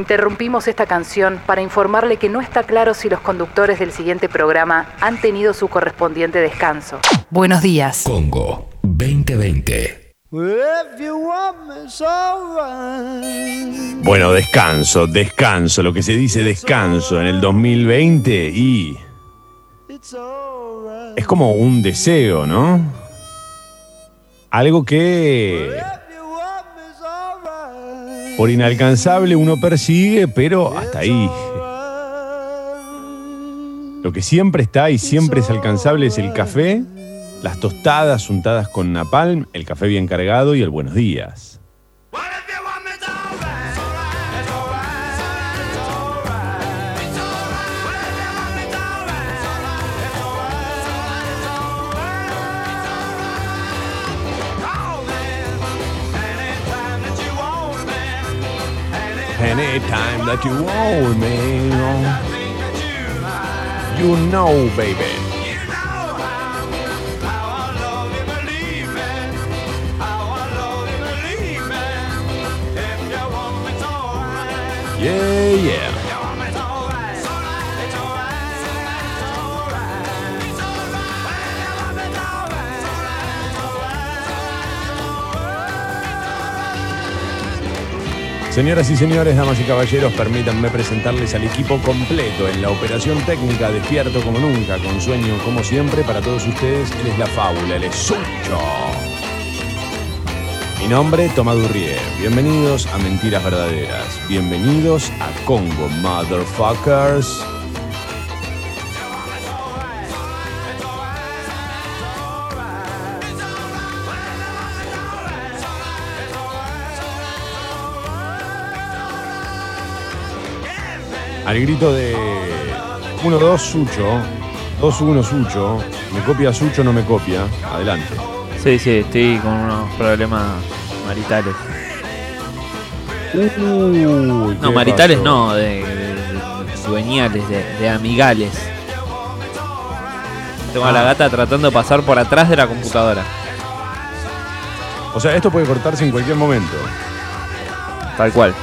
Interrumpimos esta canción para informarle que no está claro si los conductores del siguiente programa han tenido su correspondiente descanso. Buenos días. Congo 2020. Bueno, descanso, descanso, lo que se dice descanso en el 2020 y es como un deseo, ¿no? Algo que por inalcanzable uno persigue, pero hasta ahí. Lo que siempre está y siempre es alcanzable es el café, las tostadas untadas con napalm, el café bien cargado y el buenos días. Anytime that you want me, you know, baby. Yeah, yeah. Señoras y señores, damas y caballeros, permítanme presentarles al equipo completo en la operación técnica, despierto como nunca, con sueño como siempre, para todos ustedes, él es la fábula, él es Sucho. Mi nombre, Tomás Durrié. Bienvenidos a Mentiras Verdaderas. Bienvenidos a Congo, motherfuckers. Al grito de 1-2 Sucho, 2-1 Sucho, me copia Sucho, no me copia. Adelante. Sí, sí, estoy con unos problemas maritales. No, ¿qué maritales pasó? no, de, de- de dueñales, de, de amigales. Tengo a la Ah. gata tratando de pasar por atrás de la computadora. O sea, esto puede cortarse en cualquier momento. Tal cual.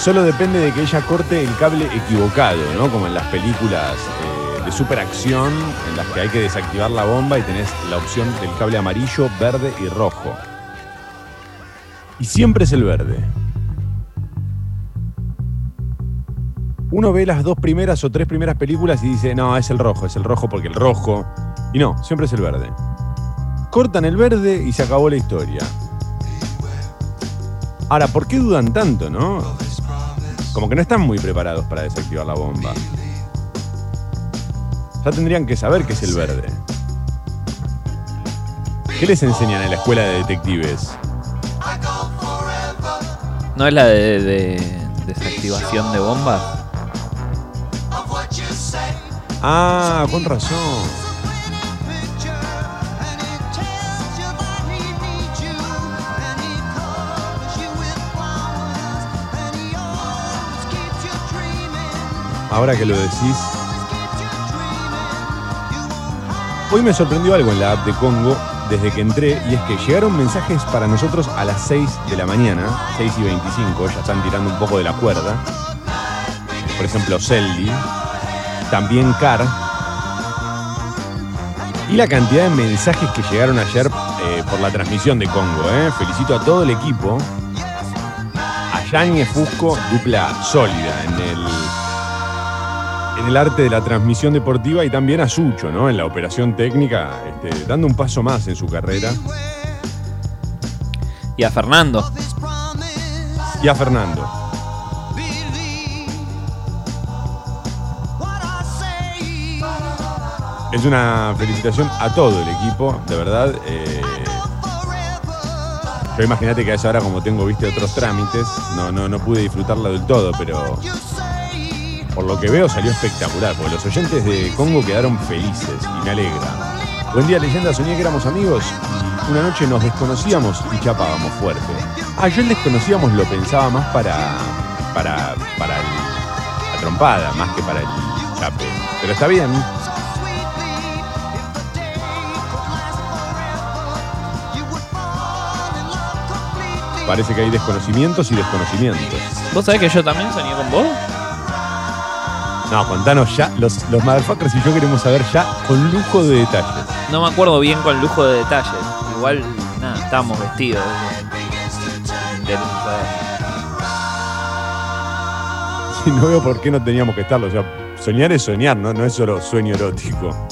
Solo depende de que ella corte el cable equivocado, ¿no? Como en las películas eh, de superacción en las que hay que desactivar la bomba y tenés la opción del cable amarillo, verde y rojo. Y siempre es el verde. Uno ve las dos primeras o tres primeras películas y dice, no, es el rojo, es el rojo porque el rojo. Y no, siempre es el verde. Cortan el verde y se acabó la historia. Ahora, ¿por qué dudan tanto, no? Como que no están muy preparados para desactivar la bomba. Ya tendrían que saber qué es el verde. ¿Qué les enseñan en la escuela de detectives? ¿No es la de, de desactivación de bombas? Ah, con razón. Ahora que lo decís. Hoy me sorprendió algo en la app de Congo desde que entré y es que llegaron mensajes para nosotros a las 6 de la mañana, 6 y 25, ya están tirando un poco de la cuerda. Por ejemplo, Seldi, también Car. Y la cantidad de mensajes que llegaron ayer eh, por la transmisión de Congo. eh. Felicito a todo el equipo. A Yáñez Fusco, dupla sólida en el, en el arte de la transmisión deportiva y también a Sucho, ¿no? En la operación técnica, este, dando un paso más en su carrera. Y a Fernando. Y a Fernando. Es una felicitación a todo el equipo, de verdad. eh, yo imagínate que a esa hora, como tengo, viste, otros trámites, no, no, no pude disfrutarla del todo, pero por lo que veo salió espectacular, porque los oyentes de Congo quedaron felices y me alegra. Buen día, leyenda, soñé que éramos amigos y una noche nos desconocíamos y chapábamos fuerte. Ah, yo el desconocíamos lo pensaba más para, para, para la trompada, más que para el chape. Pero está bien. parece que hay desconocimientos y desconocimientos. ¿Vos sabés que yo también soñé con vos? No, contanos ya, los, los motherfuckers y yo queremos saber ya con lujo de detalles. No me acuerdo bien con lujo de detalles. Igual, nada, estábamos vestidos. de- de- Sí, no veo por qué no teníamos que estarlo. O sea, soñar es soñar, ¿no? No es solo sueño erótico.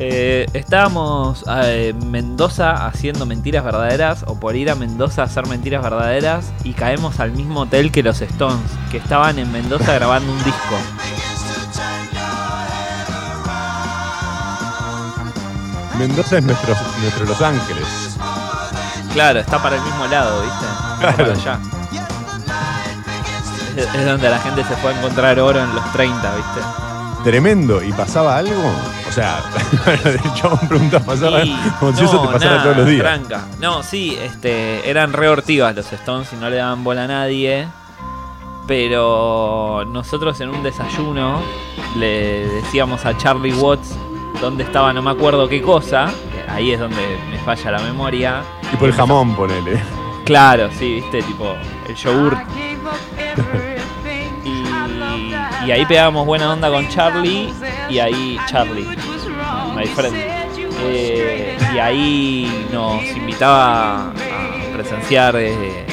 Eh, estábamos eh, en Mendoza haciendo mentiras verdaderas o por ir a Mendoza a hacer mentiras verdaderas y caemos al mismo hotel que los Stones, que estaban en Mendoza grabando un disco. Mendoza es nuestro, nuestro Los Ángeles. Claro, está para el mismo lado, ¿viste? Está. Para allá. Es, es donde la gente se fue a encontrar oro en los 30, ¿viste? Tremendo. ¿Y pasaba algo? O sea, el chabón pregunta, ¿pasaba Y- como si eso no, te pasara nada, todos los días? No, sí, este, eran re ortivas los Stones y no le daban bola a nadie. Pero nosotros en un desayuno le decíamos a Charlie Watts dónde estaba no me acuerdo qué cosa. Ahí es donde me falla la memoria. Tipo el jamón, ponele. Claro, sí, viste, tipo el yogur. Y, ahí pegábamos buena onda con Charlie y ahí Charlie, my friend. Eh, y ahí nos invitaba a presenciar eh,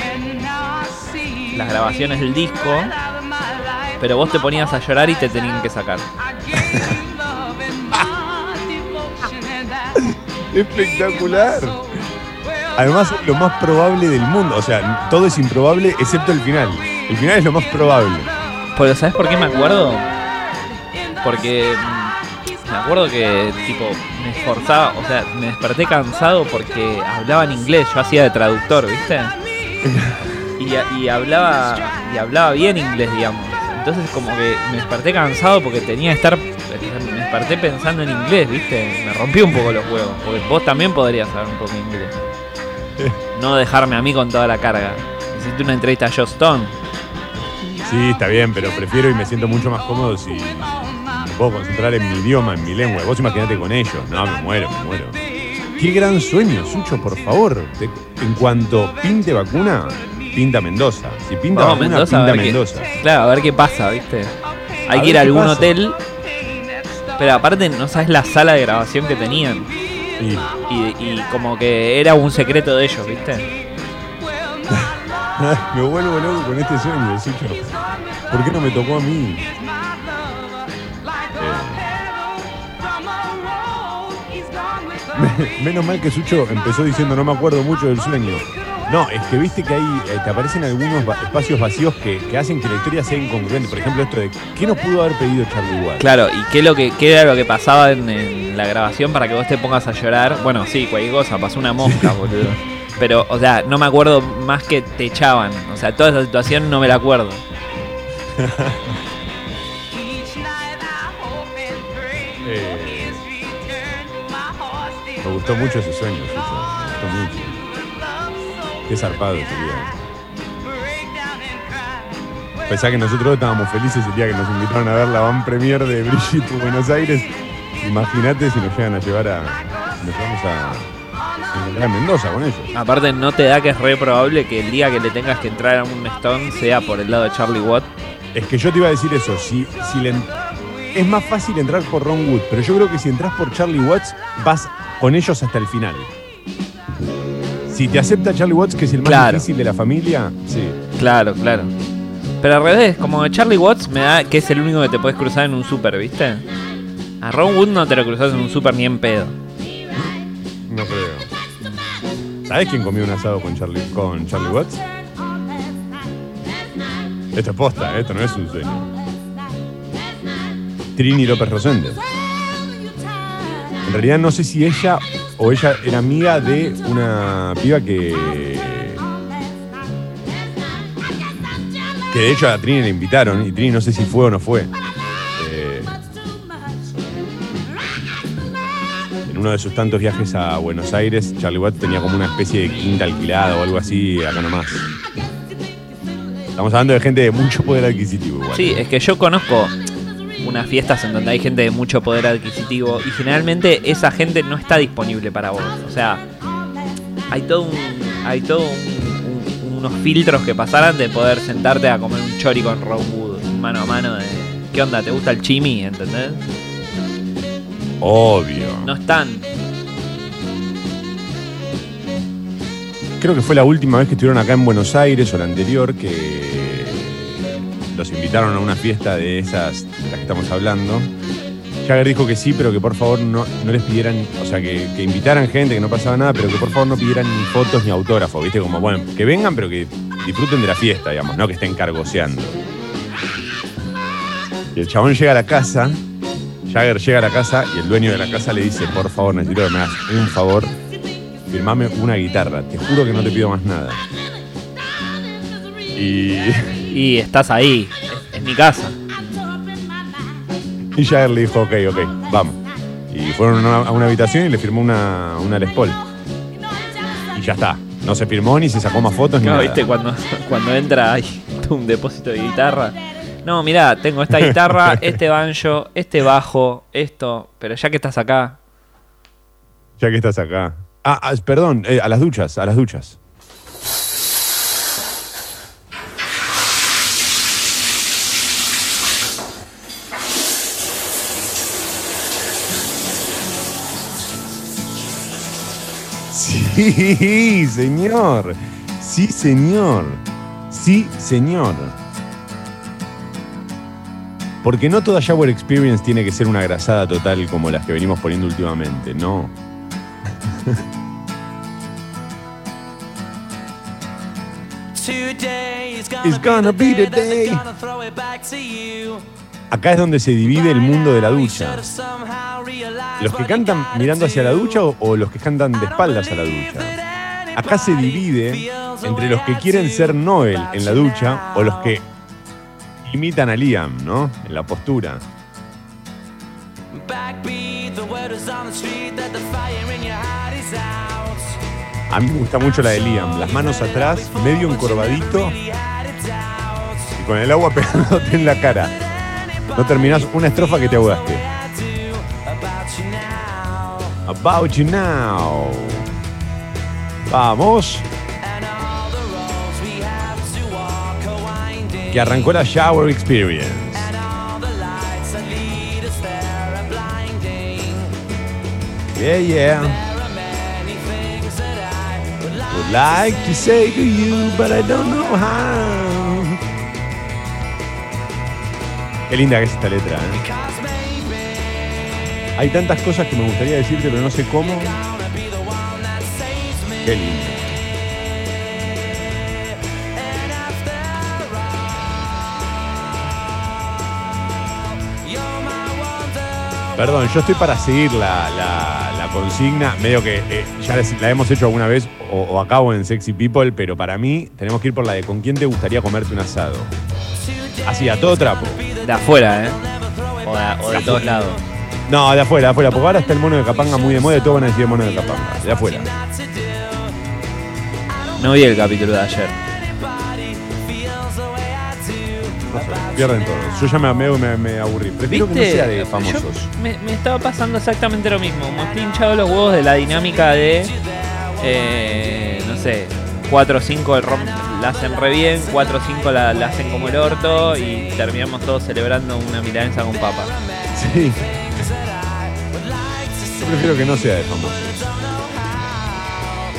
las grabaciones del disco, pero vos te ponías a llorar y te tenían que sacar. Espectacular. Además, lo más probable del mundo. O sea, todo es improbable excepto el final. El final es lo más probable. Pero ¿sabes por qué me acuerdo? Porque mm, me acuerdo que tipo me esforzaba, o sea, me desperté cansado porque hablaba en inglés, yo hacía de traductor, ¿viste? Y, y hablaba y hablaba bien inglés, digamos. Entonces como que me desperté cansado porque tenía que estar me desperté pensando en inglés, ¿viste? Me rompí un poco los huevos, porque vos también podrías saber un poco de inglés. No dejarme a mí con toda la carga. Hiciste una entrevista a Joe Stone. Sí, está bien, pero prefiero y me siento mucho más cómodo si me puedo concentrar en mi idioma, en mi lengua. Vos imaginate con ellos. No, me muero, me muero. Qué gran sueño, Sucho, por favor. Te- en cuanto pinte vacuna, pinta Mendoza. Si pinta Vamos vacuna, Mendoza a pinta ver qué- Mendoza. Claro, a ver qué pasa, ¿viste? Hay A que ir a qué algún pasa. hotel. Pero aparte, no sabes la sala de grabación que tenían. Y Y, y como que era un secreto de ellos, ¿viste? me vuelvo loco con este sueño, Sucho. ¿Por qué no me tocó a mí? Eh, Menos mal que Sucho empezó diciendo no me acuerdo mucho del sueño. No, es que viste que ahí eh, te aparecen algunos va- espacios vacíos que, que hacen que la historia sea incongruente. Por ejemplo, esto de ¿qué nos pudo haber pedido Charlie Watts? Claro, ¿y qué, lo que, qué era lo que pasaba en, en la grabación para que vos te pongas a llorar? Bueno, sí, cualquier cosa, pasó una mosca, boludo. Pero, o sea, no me acuerdo más que te echaban. O sea, toda esa situación no me la acuerdo. Eh, me gustó mucho ese sueño, Sucho. Me gustó mucho. Qué zarpado sería. Pensá que nosotros estábamos felices el día que nos invitaron a ver la van premier de Brigitte en Buenos Aires. Imagínate si nos llegan a llevar a. Nos vamos a en Mendoza con ellos. Aparte, no te da que es re probable que el día que le tengas que entrar a un Stone sea por el lado de Charlie Watt. Es que yo te iba a decir eso. Si, si le es más fácil entrar por Ron Wood, pero yo creo que si entras por Charlie Watts, vas con ellos hasta el final. Si te acepta Charlie Watts, que es el más Claro. difícil de la familia, sí. Claro, claro. Pero al revés, como Charlie Watts me da que es el único que te puedes cruzar en un super, ¿viste? A Ron Wood no te lo cruzas en un super ni en pedo. No creo. ¿Sabes quién comió un asado con Charlie, con Charlie Watts? Esto es posta, esto no es un sueño. Trini López Rosende. En realidad no sé si ella o ella era amiga de una piba que. Que de hecho a Trini le invitaron y Trini no sé si fue o no fue. En uno de sus tantos viajes a Buenos Aires, Charlie Watts tenía como una especie de quinta alquilada o algo así, acá nomás. Estamos hablando de gente de mucho poder adquisitivo igual. Sí, es que yo conozco unas fiestas en donde hay gente de mucho poder adquisitivo y generalmente esa gente no está disponible para vos. O sea, hay todo un, hay todo un unos filtros que pasaran de poder sentarte a comer un chori con Ron Wood mano a mano de ¿qué onda? ¿Te gusta el chimi? ¿Entendés? Obvio. No están. Creo que fue la última vez que estuvieron acá en Buenos Aires o la anterior que los invitaron a una fiesta de esas de las que estamos hablando. Jagger dijo que sí, pero que por favor no, no les pidieran, o sea, que, que invitaran gente, que no pasaba nada, pero que por favor no pidieran ni fotos ni autógrafos, ¿viste? Como, bueno, que vengan, pero que disfruten de la fiesta, digamos, no que estén cargoseando. Y el chabón llega a la casa, Jagger llega a la casa y el dueño de la casa le dice, por favor, necesito que me hagas un favor, firmame una guitarra, te juro que no te pido más nada. Y, Y estás ahí. Es, es mi casa. y Jagger le dijo, ok, ok, vamos. Y fueron a una, a una habitación y le firmó una, una Les Paul. Y ya está. No se firmó ni se sacó más fotos ni No, nada. viste, cuando, cuando entra hay un depósito de guitarra. No, mirá, tengo esta guitarra, este banjo, este bajo, esto. Pero ya que estás acá, Ya que estás acá. Ah, ah, perdón, eh, a las duchas, a las duchas. Sí, señor. Sí, señor. Sí, señor. Porque no toda Shower Experience tiene que ser una grasada total como las que venimos poniendo últimamente, no. It's gonna be the day. Acá es donde se divide el mundo de la ducha. Los que cantan mirando hacia la ducha o, o los que cantan de espaldas a la ducha. Acá se divide entre los que quieren ser Noel en la ducha o los que imitan a Liam, ¿no? En la postura. A mí me gusta mucho la de Liam. Las manos atrás, medio encorvadito y con el agua pegándote en la cara. No terminás una estrofa que te ahogaste. About you now. Vamos. Que arrancó la Shower Experience. Yeah, yeah. Would like to say to you, but I don't know how. Qué linda que es esta letra, ¿eh? Hay tantas cosas que me gustaría decirte, pero no sé cómo. Qué lindo. Perdón, yo estoy para seguir la, la- la consigna, medio que eh, ya les- la hemos hecho alguna vez o, o acabo en Sexy People, pero para mí tenemos que ir por la de con quién te gustaría comerte un asado. Así, a todo trapo. de afuera, ¿eh? O de, o de todos lados. No, de afuera, de afuera, porque ahora está el mono de Capanga muy de moda y todos van a decir el mono de Capanga. De afuera. No vi el capítulo de ayer. Pierden todos. Yo ya me, me, me- me aburrí. Prefiero que no sea de Yo famosos. me, me estaba pasando exactamente lo mismo. Me estoy hinchado los huevos de la dinámica de. eh, no sé, 4 o 5 la hacen re bien, 4 o 5 la, la hacen como el orto y terminamos todos celebrando una milanesa con papa. Sí. Yo prefiero que no sea de famosos.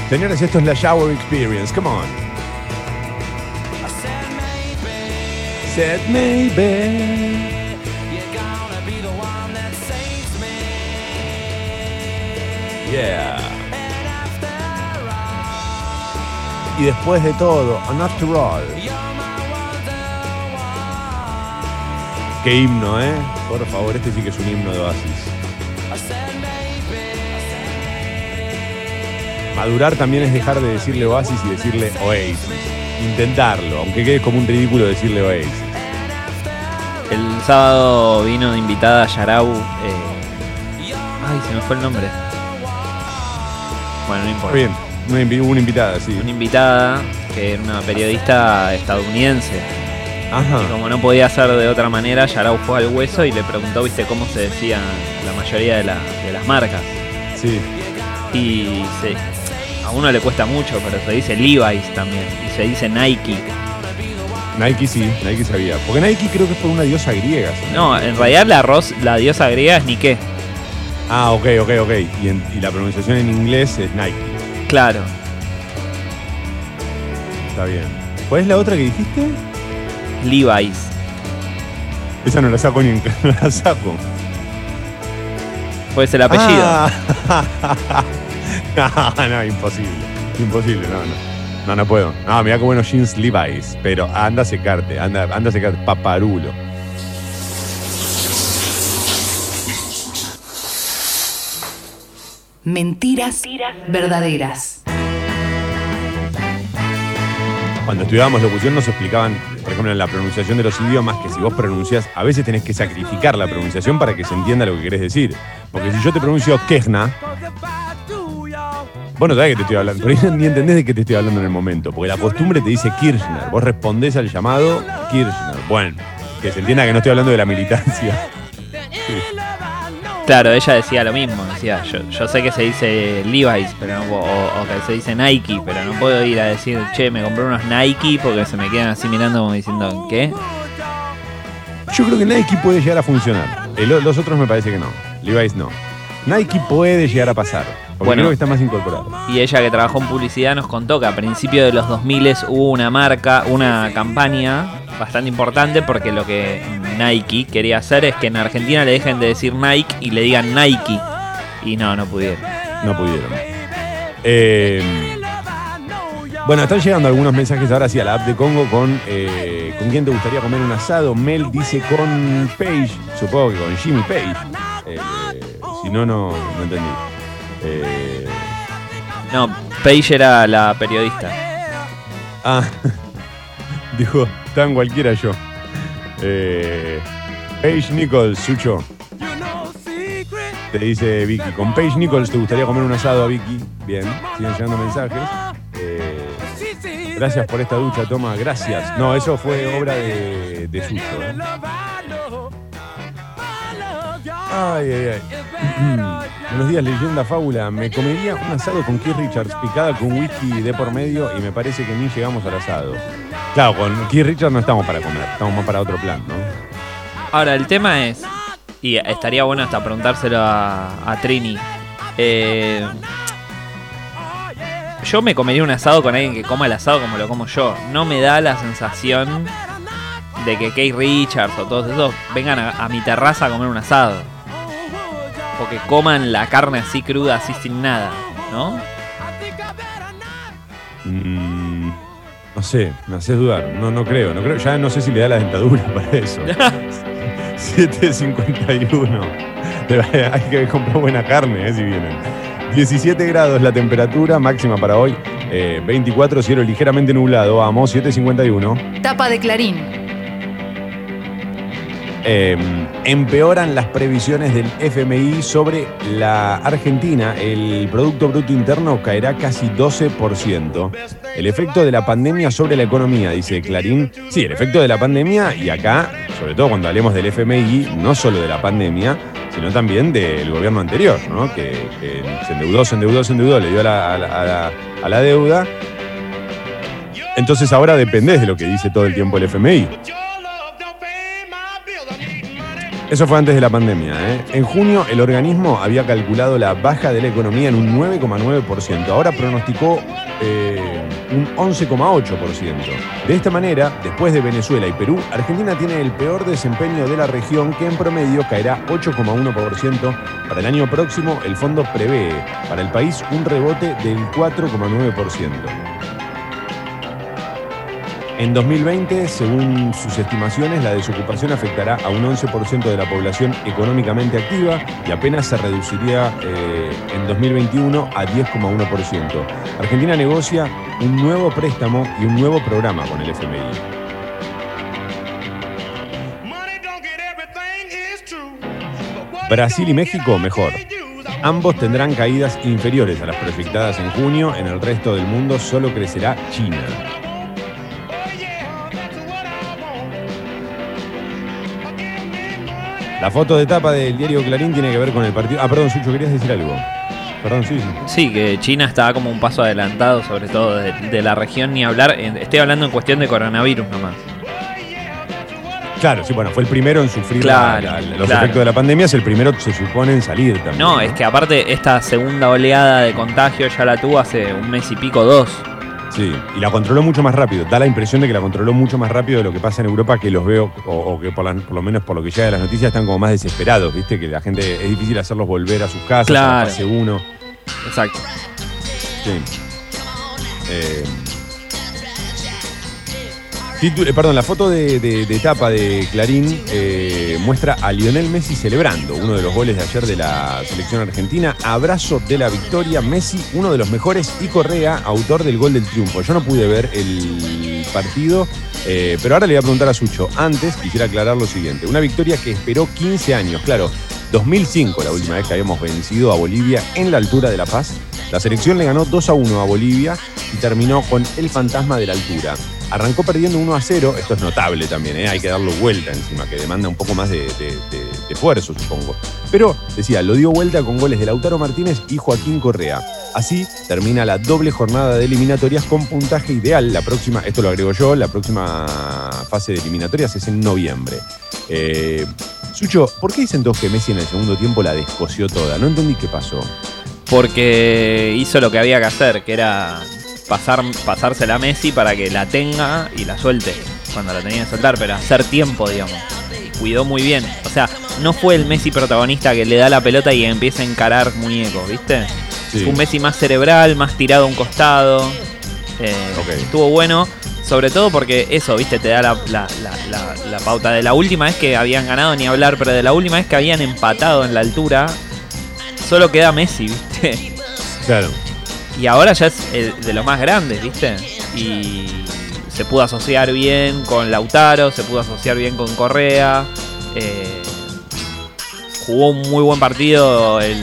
Señores, esto es la Shower Experience. Come on. Said maybe. Yeah. Y después de todo, and after all. Qué himno, ¿eh? Por favor, este sí que es un himno de Oasis. Madurar también es dejar de decirle Oasis y decirle Oasis. Intentarlo, aunque quede como un ridículo decirle Oasis. El sábado vino de invitada Yarau. eh, ay, se me fue el nombre. Bueno, no importa. Muy bien, una, invi- una invitada, sí. Una invitada que era una periodista estadounidense. Ajá. Y como no podía ser de otra manera, Yarau fue al hueso y le preguntó, viste, cómo se decían la mayoría de, la- de las marcas. Sí. Y se a uno le cuesta mucho, pero se dice Levi's también. Y se dice Nike. Nike sí, Nike sabía. Porque Nike creo que es por una diosa griega. ¿sí? No, en realidad la, ros- la diosa griega es Nike. Ah, ok, ok, ok. Y, en- y la pronunciación en inglés es Nike. Claro. Está bien. ¿Cuál es la otra que dijiste? Levi's. Esa no la saco ni en no la saco. Pues el apellido. Ah. no, no, imposible. Imposible, no, no. No, no puedo. No, mira qué buenos jeans Levi's. Pero anda a secarte, anda, anda a secarte. Paparulo. Mentiras verdaderas. Cuando estudiábamos locución nos explicaban, por ejemplo, en la pronunciación de los idiomas, que si vos pronuncias, a veces tenés que sacrificar la pronunciación para que se entienda lo que querés decir. Porque si yo te pronuncio Kejna, vos no sabés que te estoy hablando, pero ni entendés de qué te estoy hablando en el momento. Porque la costumbre te dice Kirchner, vos respondés al llamado Kirchner. Bueno, que se entienda que no estoy hablando de la militancia. Claro, ella decía lo mismo. Decía, yo, yo sé que se dice Levi's, pero no puedo- o, o que se dice Nike, pero no puedo ir a decir, che, me compré unos Nike porque se me quedan así mirando como diciendo, ¿qué? Yo creo que Nike puede llegar a funcionar. El- los otros me parece que no. Levi's no. Nike puede llegar a pasar. Porque Bueno. creo que está más incorporado. Y ella que trabajó en publicidad nos contó que a principios de los 2000 hubo una marca, una campaña bastante importante porque lo que Nike quería hacer es que en Argentina le dejen de decir Nike y le digan Nike. Y no, no pudieron. No pudieron. Eh, bueno, están llegando algunos mensajes ahora sí a la app de Congo con eh, ¿con quién te gustaría comer un asado? Mel dice con Page, supongo que con Jimmy Page. Eh, si no, no, no entendí. Eh, No, Paige era la periodista. ah, dijo, tan cualquiera yo. Eh, Paige Nichols, Sucho. Te dice Vicky, con Paige Nichols te gustaría comer un asado a Vicky. Bien, siguen llegando mensajes. Eh, gracias por esta ducha, toma, gracias. No, eso fue obra de, de Sucho. ¿eh? Ay, ay, ay. Buenos días, leyenda fábula. Me comería un asado con Keith Richards picada con whisky de por medio y me parece que ni llegamos al asado. Claro, con Keith Richards no estamos para comer, estamos más para otro plan, ¿no? Ahora, el tema es, y estaría bueno hasta preguntárselo a, Trini. eh, yo me comería un asado con alguien que coma el asado como lo como yo. No me da la sensación de que Kate Richards o todos esos vengan a mi terraza a comer un asado. O que coman la carne así cruda, así sin nada, ¿no? Mm, no sé, me haces dudar. No, no creo, no creo. Ya no sé si le da la dentadura para eso. 7.51. Te- Hay que comprar buena carne, eh, si vienen. 17 grados la temperatura máxima para hoy. Eh, 24, cielo ligeramente nublado. Vamos, 7.51. Tapa de Clarín. Eh, empeoran las previsiones del FMI sobre la Argentina. El Producto Bruto Interno caerá casi 12%. El efecto de la pandemia sobre la economía, dice Clarín. Sí, el efecto de la pandemia y acá, sobre todo cuando hablemos del FMI, no solo de la pandemia, sino también del gobierno anterior, ¿no? que, se endeudó, se endeudó, se endeudó, le dio a la- a la deuda. Entonces ahora dependés de lo que dice todo el tiempo el FMI. Eso fue antes de la pandemia. ¿eh? En junio el organismo había calculado la baja de la economía en un 9,9%. Ahora pronosticó eh, un 11,8%. De esta manera, después de Venezuela y Perú, Argentina tiene el peor desempeño de la región que en promedio caerá 8,1%. Para el año próximo, el fondo prevé para el país un rebote del 4,9%. En 2020, según sus estimaciones, la desocupación afectará a un 11% de la población económicamente activa y apenas se reduciría eh, en 2021 a 10,1%. Argentina negocia un nuevo préstamo y un nuevo programa con el FMI. Brasil y México, mejor. Ambos tendrán caídas inferiores a las proyectadas en junio. En el resto del mundo solo crecerá China. La foto de tapa del diario Clarín tiene que ver con el partido. Ah, perdón, Sucho, querías decir algo. perdón, sí, sí. Sí, que China está como un paso adelantado, sobre todo de, de la región, ni hablar. Estoy hablando en cuestión de coronavirus nomás. Claro, sí, bueno, fue el primero en sufrir Claro, la- la- los claro. efectos de la pandemia, es el primero, se supone, en salir también. No, es que aparte esta segunda oleada de contagio ya la tuvo hace un mes y pico, dos. Sí, y la controló mucho más rápido. Da la impresión de que la controló mucho más rápido de lo que pasa en Europa, que los veo, o, o que por, la- por lo menos por lo que llega de las noticias, están como más desesperados, ¿viste? Que la gente, es difícil hacerlos volver a sus casas, Claro. fase 1. Exacto. Sí. Eh, eh, perdón, la foto de, de- de Clarín eh, muestra a Lionel Messi celebrando uno de los goles de ayer de la selección argentina. Abrazo de la victoria. Messi, uno de los mejores, y Correa, autor del gol del triunfo. Yo no pude ver el partido, eh, pero ahora le voy a preguntar a Sucho. Antes, quisiera aclarar lo siguiente: una victoria que esperó 15 años, claro. 2005, la última vez que habíamos vencido a Bolivia en la altura de La Paz. La selección le ganó 2 a 1 a Bolivia y terminó con el fantasma de la altura. Arrancó perdiendo 1 a 0, esto es notable también, ¿eh? hay que darlo vuelta encima, que demanda un poco más de, esfuerzo, supongo. Pero, decía, lo dio vuelta con goles de Lautaro Martínez y Joaquín Correa. Así termina la doble jornada de eliminatorias con puntaje ideal. La próxima, esto lo agrego yo, la próxima fase de eliminatorias es en noviembre. Eh, Sucho, ¿por qué dicen todos que Messi en el segundo tiempo la descoció toda? No entendí qué pasó. Porque hizo lo que había que hacer, que era pasar, pasársela a Messi para que la tenga y la suelte cuando la tenía que soltar, pero hacer tiempo, digamos. Cuidó muy bien. O sea, no fue el Messi protagonista que le da la pelota y empieza a encarar muñecos, ¿viste? Sí. Fue un Messi más cerebral, más tirado a un costado. Eh. Estuvo bueno, sobre todo porque eso, viste, te da la, la- la- la- la pauta. De la última vez que habían ganado, ni hablar, pero de la última vez que habían empatado en la altura, solo queda Messi, viste. Claro. Y ahora ya es el de los más grandes, viste. Y se pudo asociar bien con Lautaro, se pudo asociar bien con Correa. eh, jugó un muy buen partido el,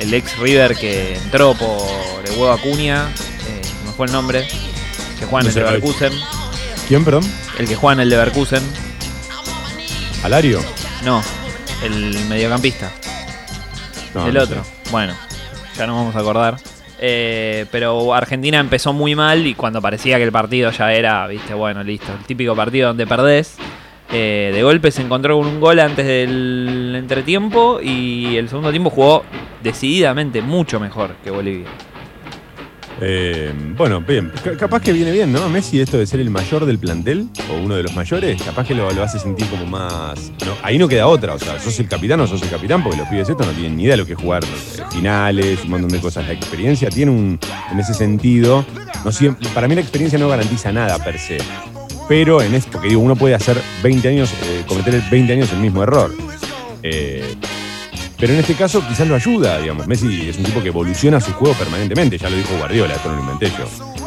el ex River que entró por el huevo Acuña. Eh, no fue el nombre. Que juega en el Leverkusen. ¿Quién, perdón? El que juega en el Leverkusen. ¿Alario? No, el mediocampista. No, el no otro. sé. Bueno, ya nos vamos a acordar. Eh, pero Argentina empezó muy mal y cuando parecía que el partido ya era, viste, bueno, listo, el típico partido donde perdés. eh, de golpe se encontró con un gol antes del entretiempo y el segundo tiempo jugó decididamente mucho mejor que Bolivia. Eh, bueno, bien. Capaz que viene bien, ¿no? Messi, esto de ser el mayor del plantel, o uno de los mayores, capaz que lo, hace sentir como más. ahí no queda otra. O sea, sos el capitán o sos el capitán, porque los pibes estos no tienen ni idea de lo que jugar finales, un montón de cosas. La experiencia tiene un. En ese sentido, no siempre, para mí la experiencia no garantiza nada per se. Pero en esto, porque digo, uno puede hacer 20 años, eh, cometer 20 años el mismo error. Eh, pero en este caso quizás lo ayuda, digamos. Messi es un tipo que evoluciona su juego permanentemente, ya lo dijo Guardiola, esto no lo inventé yo.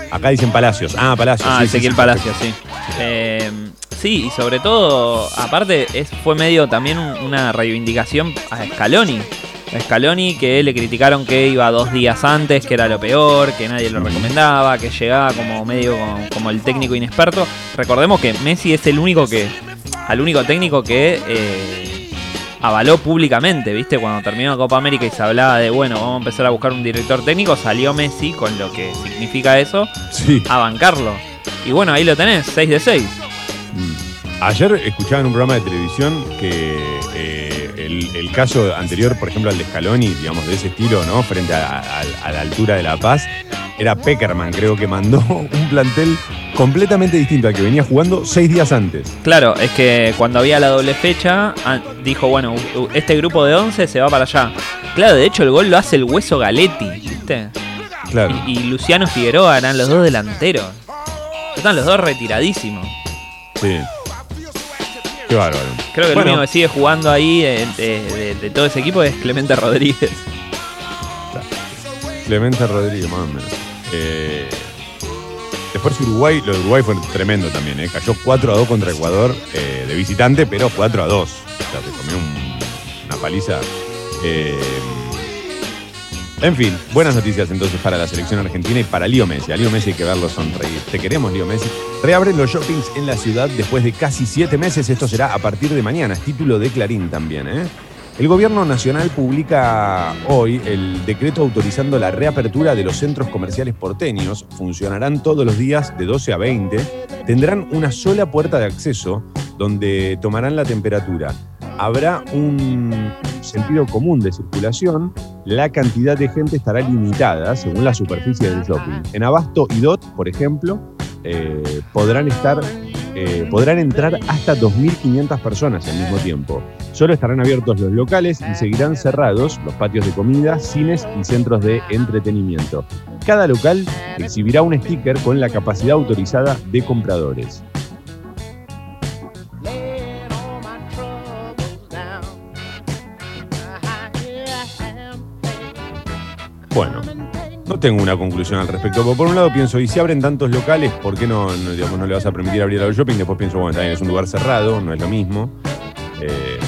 Acá dicen Palacios. Ah, Palacios. Ah, sí, Ezequiel sí, Palacios, sí. Eh, sí, y sobre todo, aparte, es, fue medio también un- una reivindicación a Scaloni. A Scaloni que le criticaron que iba dos días antes, que era lo peor, que nadie lo recomendaba, que llegaba como medio como, como el técnico inexperto. Recordemos que Messi es el único que, al único técnico que eh, avaló públicamente, ¿viste? Cuando terminó la Copa América y se hablaba de, bueno, vamos a empezar a buscar un director técnico, salió Messi con lo que significa eso Sí. a bancarlo. Y bueno, ahí lo tenés, 6 de 6. Mm. Ayer escuchaba en un programa de televisión que eh, el, el caso anterior, por ejemplo, al de Scaloni, digamos, de ese estilo, ¿no? Frente a, a- a la altura de La Paz, era Peckerman, creo que mandó un plantel completamente distinto al que venía jugando seis días antes. Claro, es que cuando había la doble fecha, ah, dijo, bueno, este grupo de 11 se va para allá. Claro, de hecho el gol lo hace el hueso Galetti, ¿viste? Claro. Y, y Luciano Figueroa eran los dos delanteros. Están los dos retiradísimos. Sí. Qué bárbaro. Creo que el único que sigue jugando ahí de, de- de todo ese equipo es Clemente Rodríguez. Clemente Rodríguez, más o menos. Eh, después Uruguay, lo de Uruguay fue tremendo también, ¿eh? Cayó 4 a 2 contra Ecuador eh, de visitante, pero 4 a 2. O sea, se comió un- una paliza. Eh, en fin, buenas noticias entonces para la selección argentina y para Lío Messi. A Lío Messi hay que verlo sonreír. Te queremos, Lío Messi. Reabren los shoppings en la ciudad después de casi siete meses. Esto será a partir de mañana. Título de Clarín también, ¿eh? El gobierno nacional publica hoy el decreto autorizando la reapertura de los centros comerciales porteños. Funcionarán todos los días de 12 a 20. Tendrán una sola puerta de acceso donde tomarán la temperatura. Habrá un sentido común de circulación. La cantidad de gente estará limitada según la superficie del shopping. En Abasto y Dot, por ejemplo, eh, podrán estar eh, podrán entrar hasta 2.500 personas al mismo tiempo. Solo estarán abiertos los locales y seguirán cerrados los patios de comida, cines y centros de entretenimiento. Cada local exhibirá un sticker con la capacidad autorizada de compradores. Bueno, no tengo una conclusión al respecto. Porque por un lado pienso, y si abren tantos locales, ¿por qué no, digamos, no le vas a permitir abrir al shopping? Después pienso, bueno, también es un lugar cerrado, no es lo mismo. Eh,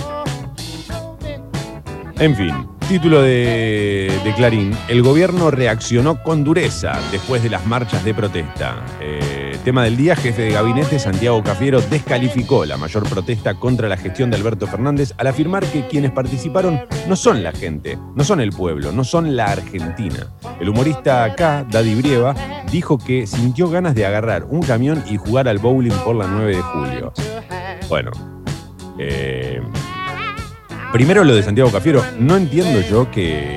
en fin, título de, de Clarín. El gobierno reaccionó con dureza después de las marchas de protesta. Eh, tema del día, jefe de gabinete Santiago Cafiero descalificó la mayor protesta contra la gestión de Alberto Fernández al afirmar que quienes participaron no son la gente, no son el pueblo, no son la Argentina. El humorista acá, Daddy Brieva, dijo que sintió ganas de agarrar un camión y jugar al bowling por la 9 de julio. Bueno, eh, primero lo de Santiago Cafiero, no entiendo yo que,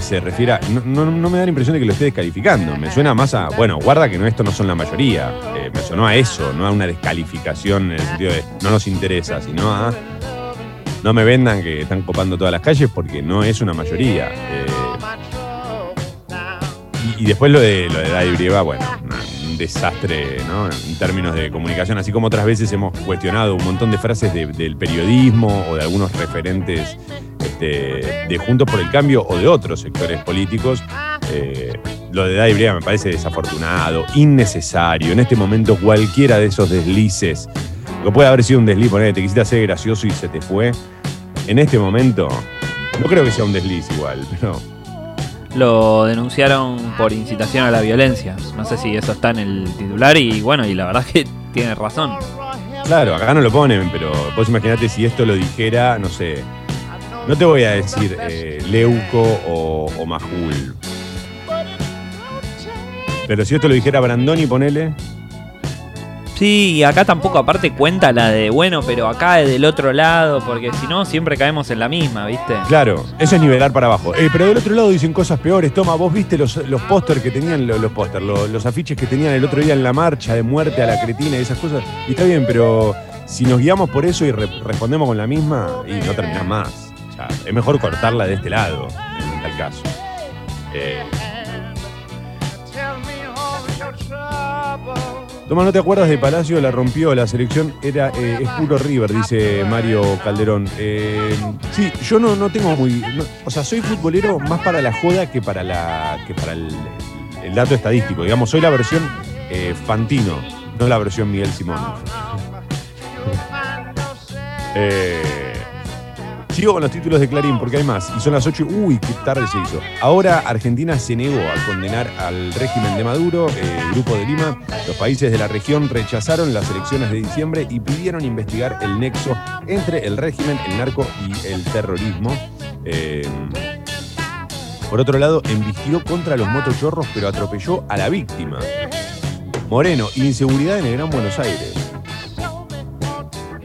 se refiera, no, no- no me da la impresión de que lo esté descalificando, me suena más a, bueno, guarda que no, esto no son la mayoría, Eh, me sonó a eso, no a una descalificación en el sentido de no nos interesa, sino a no me vendan que están copando todas las calles porque no es una mayoría. Eh, y, después lo de lo de Daddy Brieva, bueno, un desastre, ¿no? En términos de comunicación, así como otras veces hemos cuestionado un montón de frases de- del periodismo o de algunos referentes este, de Juntos por el Cambio o de otros sectores políticos. eh, lo de Daddy Brieva me parece desafortunado, innecesario. En este momento cualquiera de esos deslices, que puede haber sido un desliz, poner te quisiste hacer gracioso y se te fue. En este momento, no creo que sea un desliz igual, pero Lo denunciaron por incitación a la violencia. No sé si eso está en el titular y bueno, y la verdad que tiene razón. Claro, acá no lo ponen, pero vos imaginate si esto lo dijera, no sé. No te voy a decir eh, Leuco o, o Majul. Pero si esto lo dijera Brandoni, ponele. Sí, y acá tampoco aparte cuenta la de bueno, pero acá es del otro lado, porque si no siempre caemos en la misma, ¿viste? Claro, eso es nivelar para abajo. Eh, pero del otro lado dicen cosas peores. Toma, vos viste los, los póster que tenían, lo- los póster, lo- los afiches que tenían el otro día en la marcha de muerte a la cretina y esas cosas. Y está bien, pero si nos guiamos por eso y re- respondemos con la misma, y no terminás más. Sea, es mejor cortarla de este lado, en tal caso. Eh, Toma, ¿no te acuerdas de Palacio? La rompió, la selección era eh, es puro River, dice Mario Calderón. Eh, sí, yo no, no tengo muy. o sea, soy futbolero más para la joda que para la que para el, el dato estadístico. Digamos, soy la versión eh, Fantino, no la versión Miguel Simón. Eh, sigo con los títulos de Clarín porque hay más. Y son las 8. y- Uy, qué tarde se hizo. Ahora Argentina se negó a condenar al régimen de Maduro. el Grupo de Lima, los países de la región rechazaron las elecciones de diciembre y pidieron investigar el nexo entre el régimen, el narco y el terrorismo. Eh, por otro lado, embistió contra los motochorros, pero atropelló a la víctima. Moreno, inseguridad en el Gran Buenos Aires.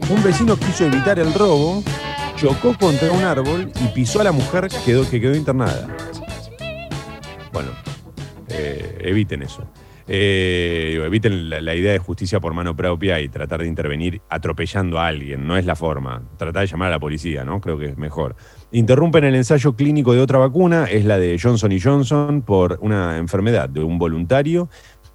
Un vecino quiso evitar el robo, chocó contra un árbol y pisó a la mujer que quedó, que quedó internada. Bueno, eh, eviten eso. Eh, eviten la, la idea de justicia por mano propia y tratar de intervenir atropellando a alguien. No es la forma. Tratar de llamar a la policía, ¿no? Creo que es mejor. Interrumpen el ensayo clínico de otra vacuna, es la de Johnson Johnson por una enfermedad de un voluntario.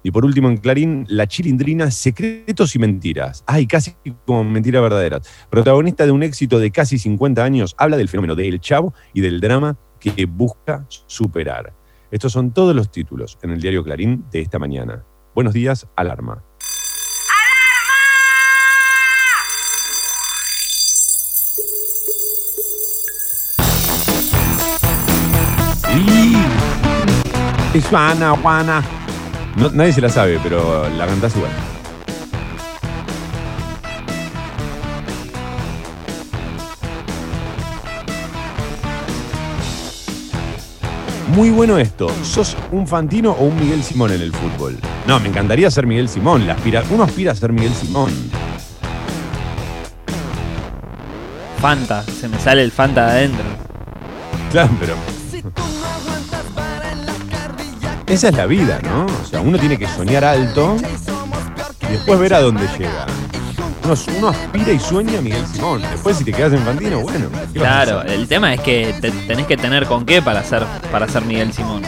Y por último, en Clarín, la chilindrina, secretos y mentiras. Ay, casi como mentiras verdaderas. Protagonista de un éxito de casi 50 años, habla del fenómeno del chavo y del drama que busca superar. Estos son todos los títulos en el diario Clarín de esta mañana. Buenos días, alarma. Y... Es Juana, Juana. No, nadie se la sabe, pero la cantás igual. Muy bueno esto. ¿Sos un Fantino o un Miguel Simón en el fútbol? No, me encantaría ser Miguel Simón. La uno aspira a ser Miguel Simón. Fanta, se me sale el Fanta de adentro. Claro, pero esa es la vida, ¿no? O sea, uno tiene que soñar alto y después ver a dónde llega. Uno, uno aspira y sueña a Miguel Simón. Después, si te quedas en Fantino, bueno. ¿qué vas a Claro, el tema es que te- tenés que tener con qué para ser, para ser Miguel Simón.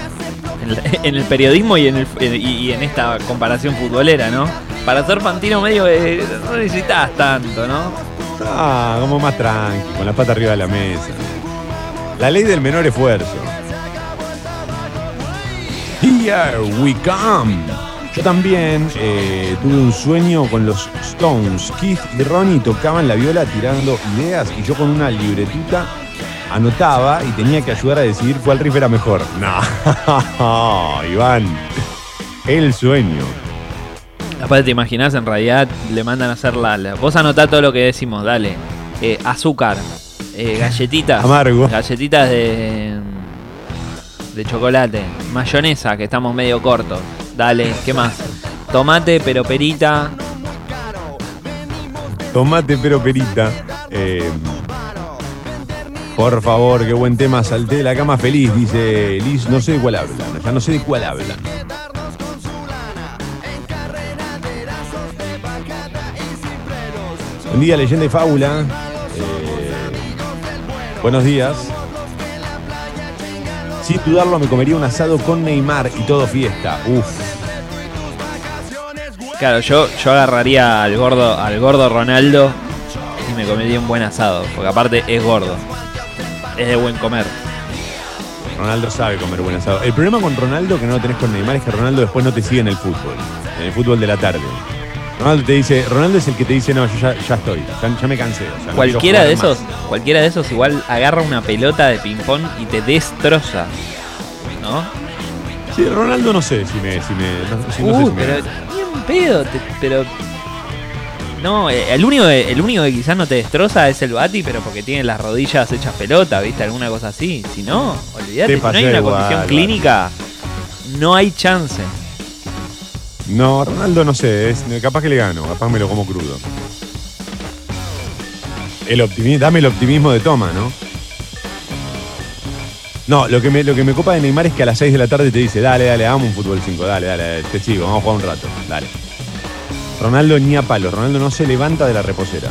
En el, en el periodismo y en, el, y, y en esta comparación futbolera, ¿no? Para ser Fantino medio eh, no necesitas tanto, ¿no? Ah, como más tranqui, con la pata arriba de la mesa. La ley del menor esfuerzo. Here we come. Yo también eh, tuve un sueño con los Stones. Keith y Ronnie tocaban la viola tirando ideas y yo con una libretita anotaba y tenía que ayudar a decidir cuál riff era mejor. No, Iván. El sueño. Aparte te imaginás, en realidad le mandan a hacer la... la- vos anotá todo lo que decimos, dale. Eh, azúcar, eh, galletitas. Amargo. Galletitas de... De chocolate. Mayonesa, que estamos medio cortos. Dale, ¿qué más? Tomate, pero perita. Tomate pero perita. Eh, por favor, qué buen tema. Salté de la cama feliz, dice Liz. No sé de cuál hablan. Ya no sé de cuál hablan. Buen día, leyenda y fábula. Eh, buenos días. Sin dudarlo, me comería un asado con Neymar y todo fiesta. Uf. Claro, yo, yo agarraría al gordo, al gordo Ronaldo y me comería un buen asado. Porque aparte es gordo. Es de buen comer. Ronaldo sabe comer buen asado. El problema con Ronaldo que no lo tenés con Neymar es que Ronaldo después no te sigue en el fútbol, en el fútbol de la tarde. Ronaldo te dice, Ronaldo es el que te dice, no, yo ya, ya estoy, ya, ya me cansé. o sea, no Cualquiera de esos, jugar más". cualquiera de esos igual agarra una pelota de ping-pong y te destroza. ¿No? Sí, Ronaldo no sé si me, si me, no, si- no sé Uy, si me pero un pedo, te- pero. No, eh, el único, el único que quizás no te destroza es el Bati, pero porque tiene las rodillas hechas pelota, ¿viste? Alguna cosa así. Si no, olvídate, Te si no hay una igual, condición clínica, no hay chance. No, Ronaldo no sé, es, capaz que le gano, capaz me lo como crudo. El dame el optimismo de toma, ¿no? No, lo que, me, lo que me copa de Neymar es que a las 6 de la tarde te dice, dale, dale, hagamos un fútbol 5, dale, dale, dale, te sigo, vamos a jugar un rato, dale. Ronaldo ni a palo, Ronaldo no se levanta de la reposera.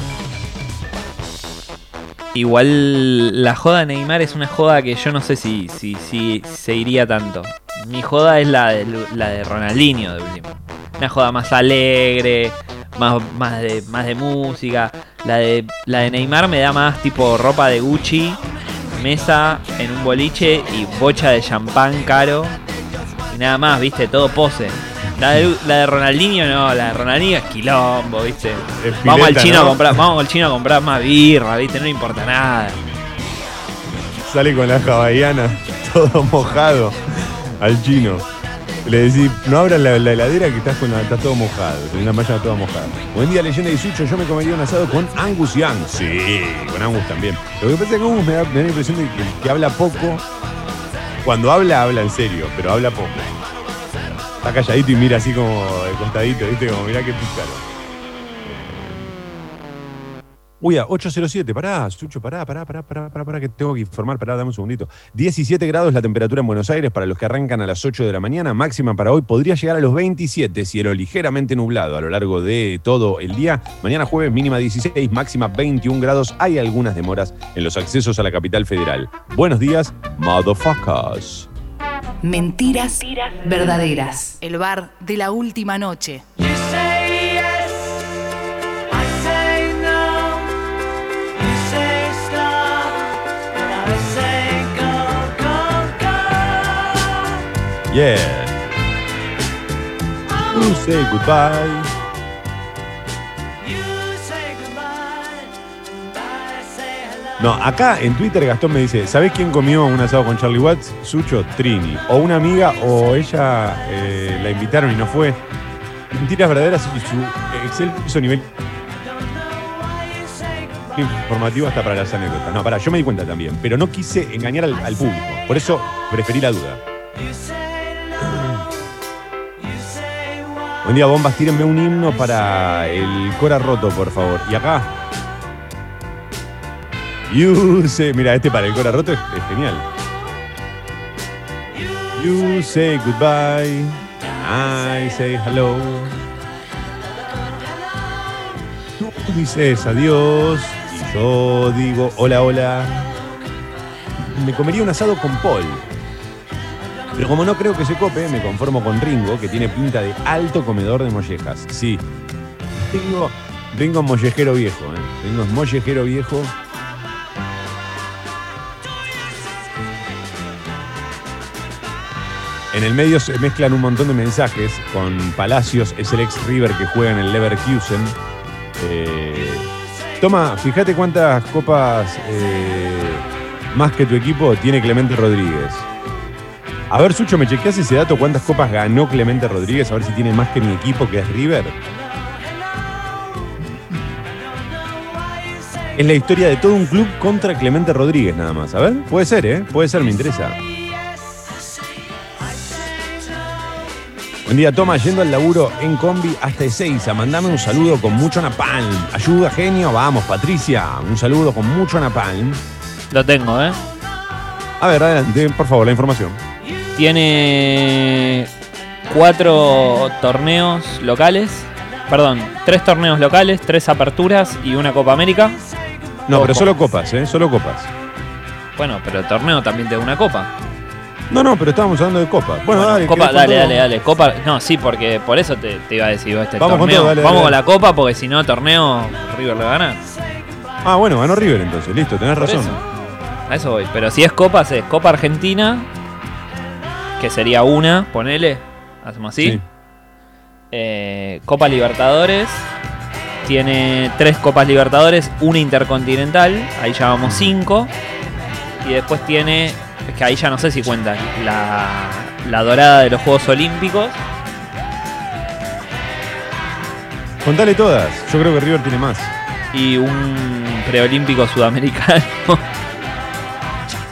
Igual la joda de Neymar es una joda que yo no sé si, si, si se iría tanto. Mi joda es la de, la de Ronaldinho, de último. Una joda más alegre, más, más, de, más de música. La de, la de Neymar me da más tipo ropa de Gucci, mesa en un boliche y bocha de champán caro. Y nada más, viste, todo pose. La de, la de Ronaldinho no, la de Ronaldinho es quilombo, viste. Es Vamos al chino ¿no? a comprar, vamos al chino a comprar más birra, viste, no le importa nada. Sale con la hawaiana, todo mojado, al chino. Le decís, no abras la, la heladera que estás, con estás todo mojado, tenés la malla toda mojada. Buen día, leyenda y Sucho, yo me comería un asado con Angus Young. Sí, con Angus también. Lo que pasa es que Angus me da, me da la impresión de que, que habla poco. Cuando habla, habla en serio, pero habla poco. Está calladito y mira así como de costadito, ¿viste? Como mirá qué pícaro. Uy, a 807, pará, Sucho, pará, pará, pará, pará, pará, pará, que tengo que informar, pará, dame un segundito. 17 grados la temperatura en Buenos Aires para los que arrancan a las 8 de la mañana, máxima para hoy podría llegar a los 27, cielo ligeramente nublado a lo largo de todo el día. Mañana jueves mínima 16, máxima 21 grados, hay algunas demoras en los accesos a la capital federal. Buenos días, motherfuckers. Mentiras verdaderas. El bar de la última noche. Yeah. You say goodbye. No, acá en Twitter Gastón me dice, ¿sabés quién comió un asado con Charlie Watts? Sucho, Trini. O una amiga o ella eh, la invitaron y no fue. Mentiras verdaderas y su Excel hizo nivel informativo hasta para las anécdotas. No, para, yo me di cuenta también, pero no quise engañar al público. Por eso preferí la duda. Buen día, bombas, tírenme un himno para el Cora Roto, por favor. Y acá. You say. Mira, este para el Cora Roto es, genial. You say goodbye. I say hello. Tú dices adiós. Y yo digo hola, hola. Me comería un asado con Paul. Pero como no creo que se cope, me conformo con Ringo, que tiene pinta de alto comedor de mollejas. Sí. Ringo, Ringo es mollejero viejo, ¿eh? Ringo es mollejero viejo. En el medio se mezclan un montón de mensajes con Palacios, es el ex River que juega en el Leverkusen. Eh, toma, fíjate cuántas copas eh, más que tu equipo tiene Clemente Rodríguez. A ver, Sucho, ¿me chequeas ese dato? ¿Cuántas copas ganó Clemente Rodríguez? A ver si tiene más que mi equipo, que es River. Es la historia de todo un club contra Clemente Rodríguez, nada más. A ver, puede ser, ¿eh? Puede ser, me interesa. Buen día, toma, yendo al laburo en combi hasta Ezeiza. Mandame un saludo con mucho napalm. Ayuda, genio. Vamos, Patricia. Un saludo con mucho napalm. Lo tengo, ¿eh? A ver, adelante, por favor, la información. Tiene cuatro torneos locales. Perdón, tres torneos locales, tres aperturas y una Copa América. No, pero solo copas, ¿eh? Solo copas. Bueno, pero el torneo también tiene una copa. No, no, pero estábamos hablando de copas. Bueno, Bueno, dale. copa, ¿querés con dale, dale, dale. Copa, no, sí, porque por eso te, te iba a decir este Vamos con torneo. todo, dale, Vamos dale, con dale. la copa porque si no, torneo, River le va a ganar. Ah, bueno, ganó River entonces. Listo, tenés Por razón. eso. A eso voy. Pero si es copas, es Copa Argentina, que sería una, ponele, hacemos así. Sí. Eh, Copa Libertadores, tiene tres Copas Libertadores, una Intercontinental, ahí ya vamos cinco. Y después tiene, es que ahí ya no sé si cuenta, la, la dorada de los Juegos Olímpicos. Contale todas. Yo creo que River tiene más. y un preolímpico sudamericano.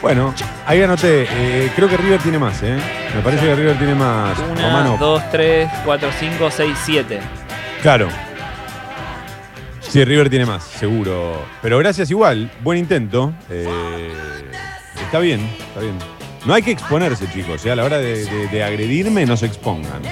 Bueno, ahí anoté. eh, creo que River tiene más, ¿eh? Me parece que River tiene más. Una, dos, tres, cuatro, cinco, seis, siete. Claro. Sí, River tiene más, seguro. Pero gracias igual. Buen intento. Eh, está bien, está bien. No hay que exponerse, chicos. ¿eh? A la hora de, de- de agredirme, no se expongan.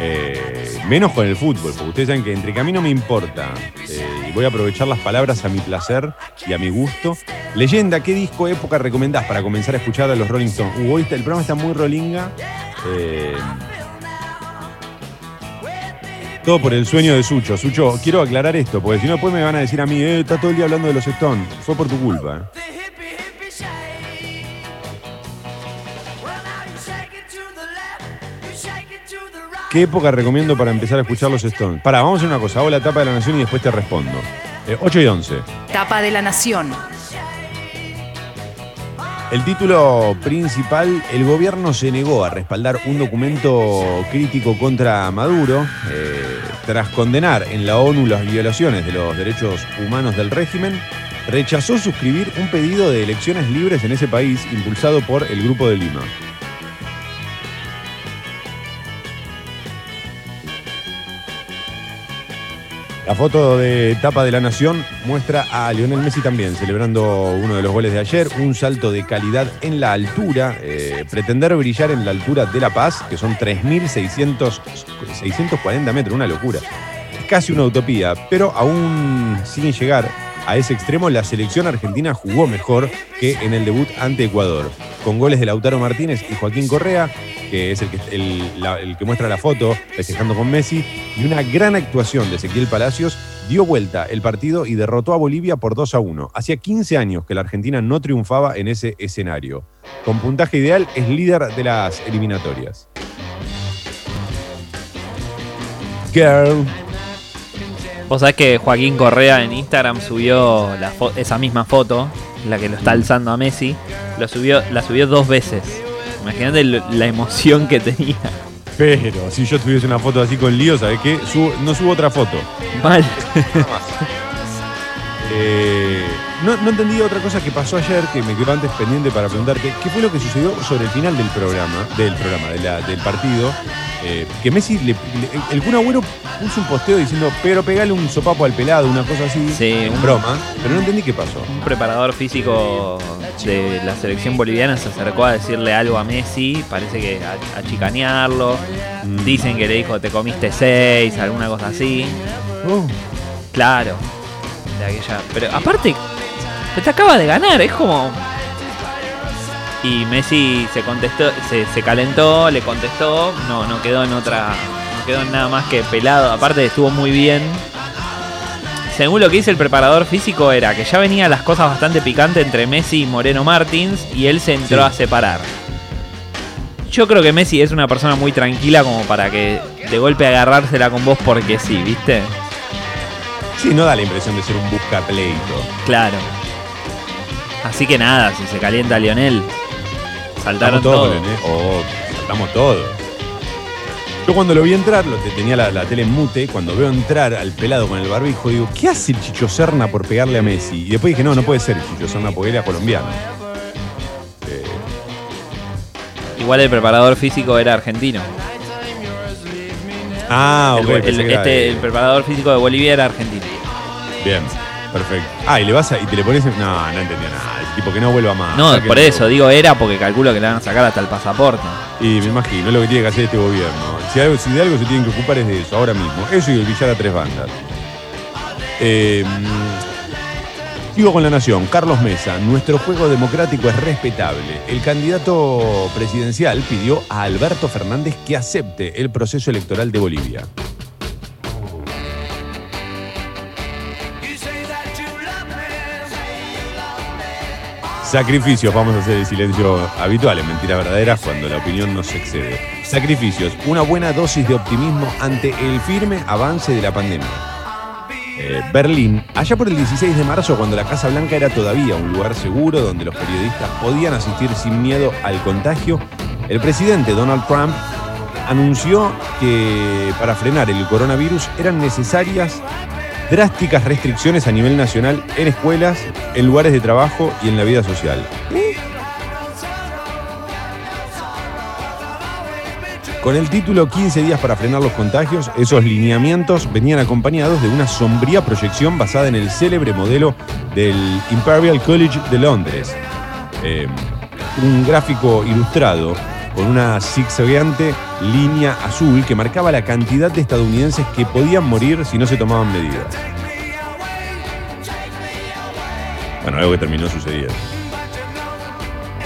Eh, menos con el fútbol, porque ustedes saben que entre que a mí no me importa eh, y voy a aprovechar las palabras a mi placer y a mi gusto. Leyenda, ¿qué disco época recomendás para comenzar a escuchar a los Rolling Stones? Uh, hoy el programa está muy rolinga. Eh, todo por el sueño de Sucho. Sucho, quiero aclarar esto, porque si no después me van a decir a mí, eh, está todo el día hablando de los Stones. Fue por tu culpa. ¿Qué época recomiendo para empezar a escuchar los Stones? Pará, vamos a hacer una cosa. Hago la tapa de la nación y después te respondo. Eh, 8 y 11. Tapa de la Nación. El título principal, el gobierno se negó a respaldar un documento crítico contra Maduro eh, tras condenar en la ONU las violaciones de los derechos humanos del régimen. Rechazó suscribir un pedido de elecciones libres en ese país impulsado por el Grupo de Lima. La foto de tapa de la nación muestra a Lionel Messi también celebrando uno de los goles de ayer, un salto de calidad en la altura, eh, pretender brillar en la altura de La Paz, que son 3.640 metros, una locura. Casi una utopía, pero aún sin llegar a ese extremo, la selección argentina jugó mejor que en el debut ante Ecuador, con goles de Lautaro Martínez y Joaquín Correa, que es el que, muestra la foto festejando con Messi, y una gran actuación de Ezequiel Palacios dio vuelta el partido y derrotó a Bolivia por 2 a 1. Hacía 15 años que la Argentina no triunfaba en ese escenario. Con puntaje ideal es líder de las eliminatorias. Girl. Vos sabés que Joaquín Correa en Instagram subió la esa misma foto, la que lo está alzando a Messi, lo subió, la subió dos veces. Imagínate la emoción que tenía. Pero si yo tuviese una foto así con lío, ¿sabes qué? Subo- no subo otra foto. Mal. Eh, no, no entendí otra cosa que pasó ayer que me quedó antes pendiente para preguntarte. ¿Qué fue lo que sucedió sobre el final del programa, del programa, de la- del partido? Eh, que Messi, le, le- el Kun Agüero puso un posteo diciendo, pero pegale un sopapo al pelado, una cosa así. Sí, en un- broma. Pero no entendí qué pasó. Un preparador físico de la selección boliviana se acercó a decirle algo a Messi, parece que a, a chicanearlo. Mm. Dicen que le dijo te comiste seis, alguna cosa así. Oh, Claro. De aquella. Pero aparte, te acaba de ganar, es como. Y Messi se contestó, se, se calentó, le contestó, no, no quedó en otra. No quedó en nada más que pelado. Aparte estuvo muy bien. Según lo que dice el preparador físico era que ya venían las cosas bastante picantes entre Messi y Moreno Martins y él se entró Sí. a separar. Yo creo que Messi es una persona muy tranquila como para que de golpe agarrársela con vos porque sí, ¿viste? Sí, no da la impresión de ser un busca pleito. Claro. Así que nada, si se calienta Lionel, saltaron Saltamos todos. ¿eh? Oh, saltamos todos. Yo cuando lo vi entrar, lo te- tenía la, la tele en mute, cuando veo entrar al pelado con el barbijo, digo, ¿qué hace el Chicho Serna por pegarle a Messi? Y después dije, no, no puede ser el Chicho Serna porque era colombiano. Eh, Igual el preparador físico era argentino. ah, ok. el, este, el preparador físico de Bolivia era argentino. Bien, perfecto. Ah, y le vas a, y te le pones. en- No, no entendió nada. El tipo que no vuelva más. No, Sáquenlo. por eso, digo era porque calculo que le van a sacar hasta el pasaporte. Y me imagino, es lo que tiene que hacer este gobierno. Si, algo, si de algo se tienen que ocupar es de eso, ahora mismo. Eso y el billar a tres bandas. Eh, sigo con la nación. Carlos Mesa, nuestro juego democrático es respetable. El candidato presidencial pidió a Alberto Fernández que acepte el proceso electoral de Bolivia. Sacrificios, vamos a hacer el silencio habitual en mentiras verdaderas cuando la opinión no se excede. Sacrificios, una buena dosis de optimismo ante el firme avance de la pandemia. Eh, Berlín, allá por el 16 de marzo, cuando la Casa Blanca era todavía un lugar seguro donde los periodistas podían asistir sin miedo al contagio, el presidente Donald Trump anunció que para frenar el coronavirus eran necesarias drásticas restricciones a nivel nacional en escuelas, en lugares de trabajo y en la vida social. Con el título 15 días para frenar los contagios, esos lineamientos venían acompañados de una sombría proyección basada en el célebre modelo del Imperial College de Londres. Eh, un gráfico ilustrado con una zigzagueante línea azul que marcaba la cantidad de estadounidenses que podían morir si no se tomaban medidas. Bueno, algo que terminó sucediendo.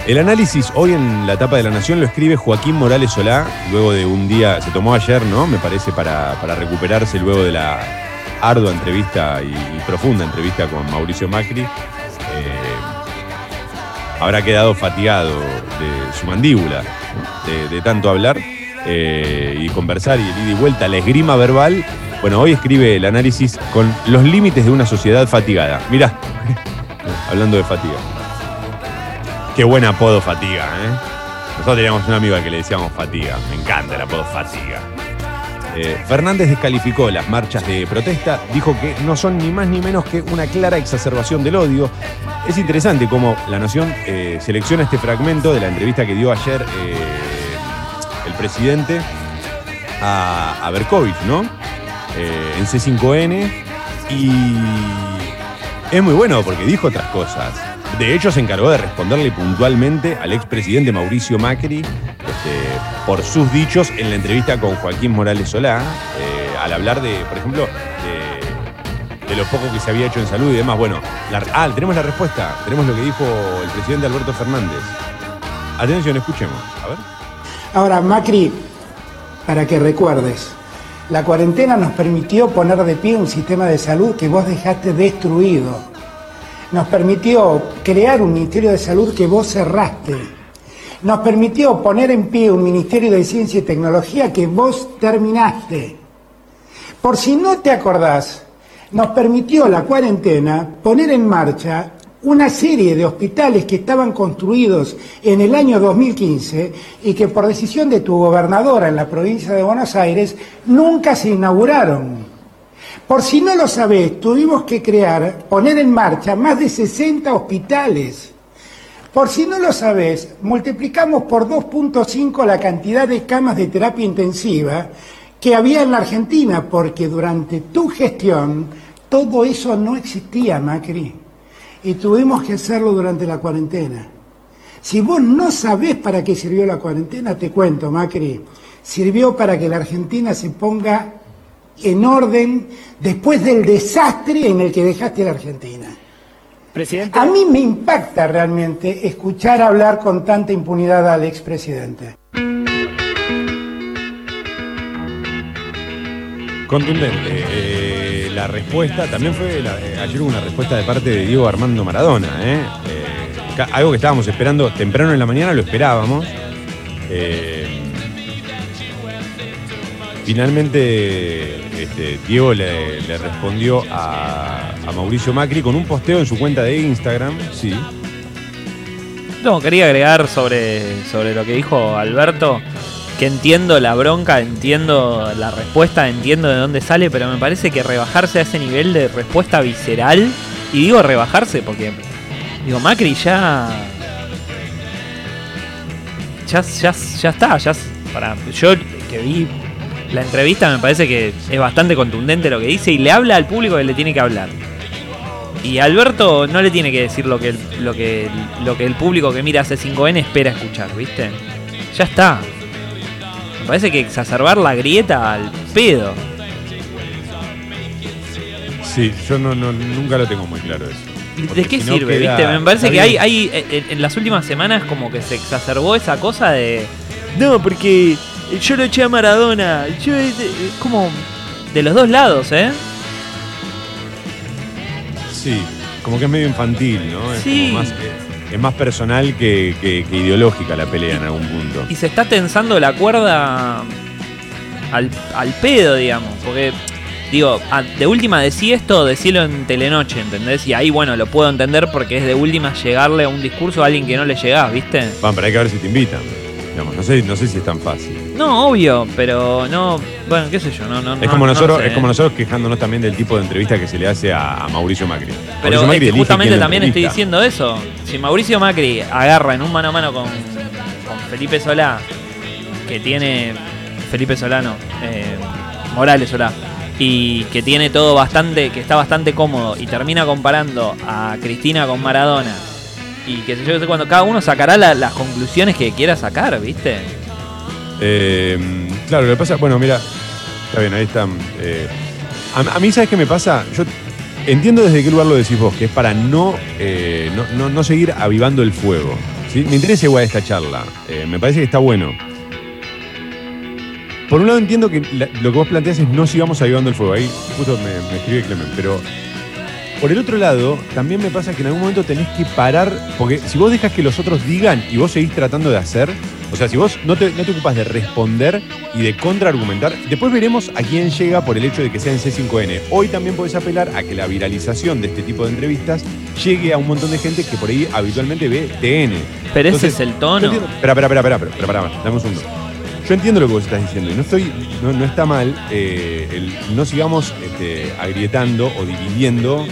El análisis hoy en la etapa de la Nación lo escribe Joaquín Morales Solá, luego de un día, se tomó ayer, ¿no? Me parece, para, para recuperarse luego de la ardua entrevista y, profunda entrevista con Mauricio Macri. Eh, habrá quedado fatigado de su mandíbula, de, tanto hablar eh, y conversar y el ida y vuelta, la esgrima verbal. Bueno, hoy escribe el análisis con los límites de una sociedad fatigada. Mirá, hablando de fatiga. Qué buen apodo Fatiga, ¿eh? Nosotros teníamos un amigo al que le decíamos Fatiga. Me encanta el apodo Fatiga. Eh, Fernández descalificó las marchas de protesta, dijo que no son ni más ni menos que una clara exacerbación del odio. Es interesante cómo La Nación eh, selecciona este fragmento de la entrevista que dio ayer eh, el presidente a, Berkovich, ¿no? En C5N. Y es muy bueno porque dijo otras cosas. De hecho, se encargó de responderle puntualmente al expresidente Mauricio Macri este, por sus dichos en la entrevista con Joaquín Morales Solá, eh, al hablar de, por ejemplo, de, de lo poco que se había hecho en salud y demás. Bueno, la- ah, tenemos la respuesta, tenemos lo que dijo el presidente Alberto Fernández. Atención, escuchemos. A ver. Ahora, Macri, para que recuerdes, la cuarentena nos permitió poner de pie un sistema de salud que vos dejaste destruido. Nos permitió crear un Ministerio de Salud que vos cerraste. Nos permitió poner en pie un Ministerio de Ciencia y Tecnología que vos terminaste. Por si no te acordás, nos permitió la cuarentena poner en marcha una serie de hospitales que estaban construidos en el año 2015 y que por decisión de tu gobernadora en la provincia de Buenos Aires nunca se inauguraron. Por si no lo sabés, tuvimos que crear, poner en marcha más de 60 hospitales. Por si no lo sabés, multiplicamos por 2.5 la cantidad de camas de terapia intensiva que había en la Argentina, porque durante tu gestión todo eso no existía, Macri. Y tuvimos que hacerlo durante la cuarentena. Si vos no sabés para qué sirvió la cuarentena, te cuento, Macri. Sirvió para que la Argentina se ponga en orden después del desastre en el que dejaste la Argentina. Presidente. A mí me impacta realmente escuchar hablar con tanta impunidad al expresidente. Contundente. Eh, la respuesta, también fue, la- eh, ayer hubo una respuesta de parte de Diego Armando Maradona, ¿eh? Eh, algo que estábamos esperando temprano en la mañana, lo esperábamos. Eh, finalmente, este, Diego le, respondió a, a Mauricio Macri con un posteo en su cuenta de Instagram, sí. No, quería agregar sobre, sobre lo que dijo Alberto, que entiendo la bronca, entiendo la respuesta, entiendo de dónde sale, pero me parece que rebajarse a ese nivel de respuesta visceral, y digo rebajarse porque, digo, Macri ya... Ya, ya, ya está, ya... Para, yo que vi la entrevista me parece que es bastante contundente lo que dice y le habla al público que le tiene que hablar. Y Alberto no le tiene que decir lo que el, lo que lo que el público que mira C5N espera escuchar, ¿viste? Ya está. Me parece que exacerbar la grieta al pedo. Sí, yo no, no- nunca lo tengo muy claro eso. ¿De qué si no sirve, queda- viste? Me parece que hay, hay en, en las últimas semanas como que se exacerbó esa cosa de... No, porque yo lo eché a Maradona. Yo, es como de los dos lados, ¿eh? Sí, como que es medio infantil, ¿no? Es, Sí. como más, eh, es más personal que, que- que ideológica la pelea en algún punto. Y se está tensando la cuerda al, al pedo, digamos. Porque, digo, de última decí esto, decirlo en Telenoche, ¿entendés? Y ahí, bueno, lo puedo entender porque es de última llegarle a un discurso a alguien que no le llegás, ¿viste? Van, pero hay que ver si te invitan. Digamos, no, sé, no sé si es tan fácil. No, obvio, pero no. Bueno, qué sé yo, no. no Es como, no nosotros, sé, es como ¿eh? nosotros quejándonos también del tipo de entrevista que se le hace a, a Mauricio Macri. Pero Mauricio es Macri que elige justamente quién lo también estoy entrevista. diciendo eso. Si Mauricio Macri agarra en un mano a mano con, con Felipe Solá, que tiene. Felipe Solano, eh, Morales Solá, y que tiene todo bastante, que está bastante cómodo, y termina comparando a Cristina con Maradona, y que sé yo, qué sé cuando cada uno sacará la- las conclusiones que quiera sacar, ¿viste? Eh, claro, lo que pasa, bueno, mira, está bien, ahí están. eh, a, mí, ¿sabes qué me pasa? Yo entiendo desde qué lugar lo decís vos, que es para no, eh, no, no- no seguir avivando el fuego. ¿sí? Me interesa igual esta charla, eh, me parece que está bueno. Por un lado entiendo que lo que vos planteás es no sigamos avivando el fuego. Ahí justo me, me escribe Clemen, pero por el otro lado, también me pasa que en algún momento tenés que parar, porque si vos dejas que los otros digan y vos seguís tratando de hacer, o sea, si vos no te, no te ocupas de responder y de contraargumentar, después veremos a quién llega por el hecho de que sea en C5N. Hoy también podés apelar a que la viralización de este tipo de entrevistas llegue a un montón de gente que por ahí habitualmente ve TN. Pero ese es el tono. espera, espera, espera, espera, espera, dame un segundo. Yo entiendo lo que vos estás diciendo y no estoy, no, está mal eh, no sigamos este, agrietando o dividiendo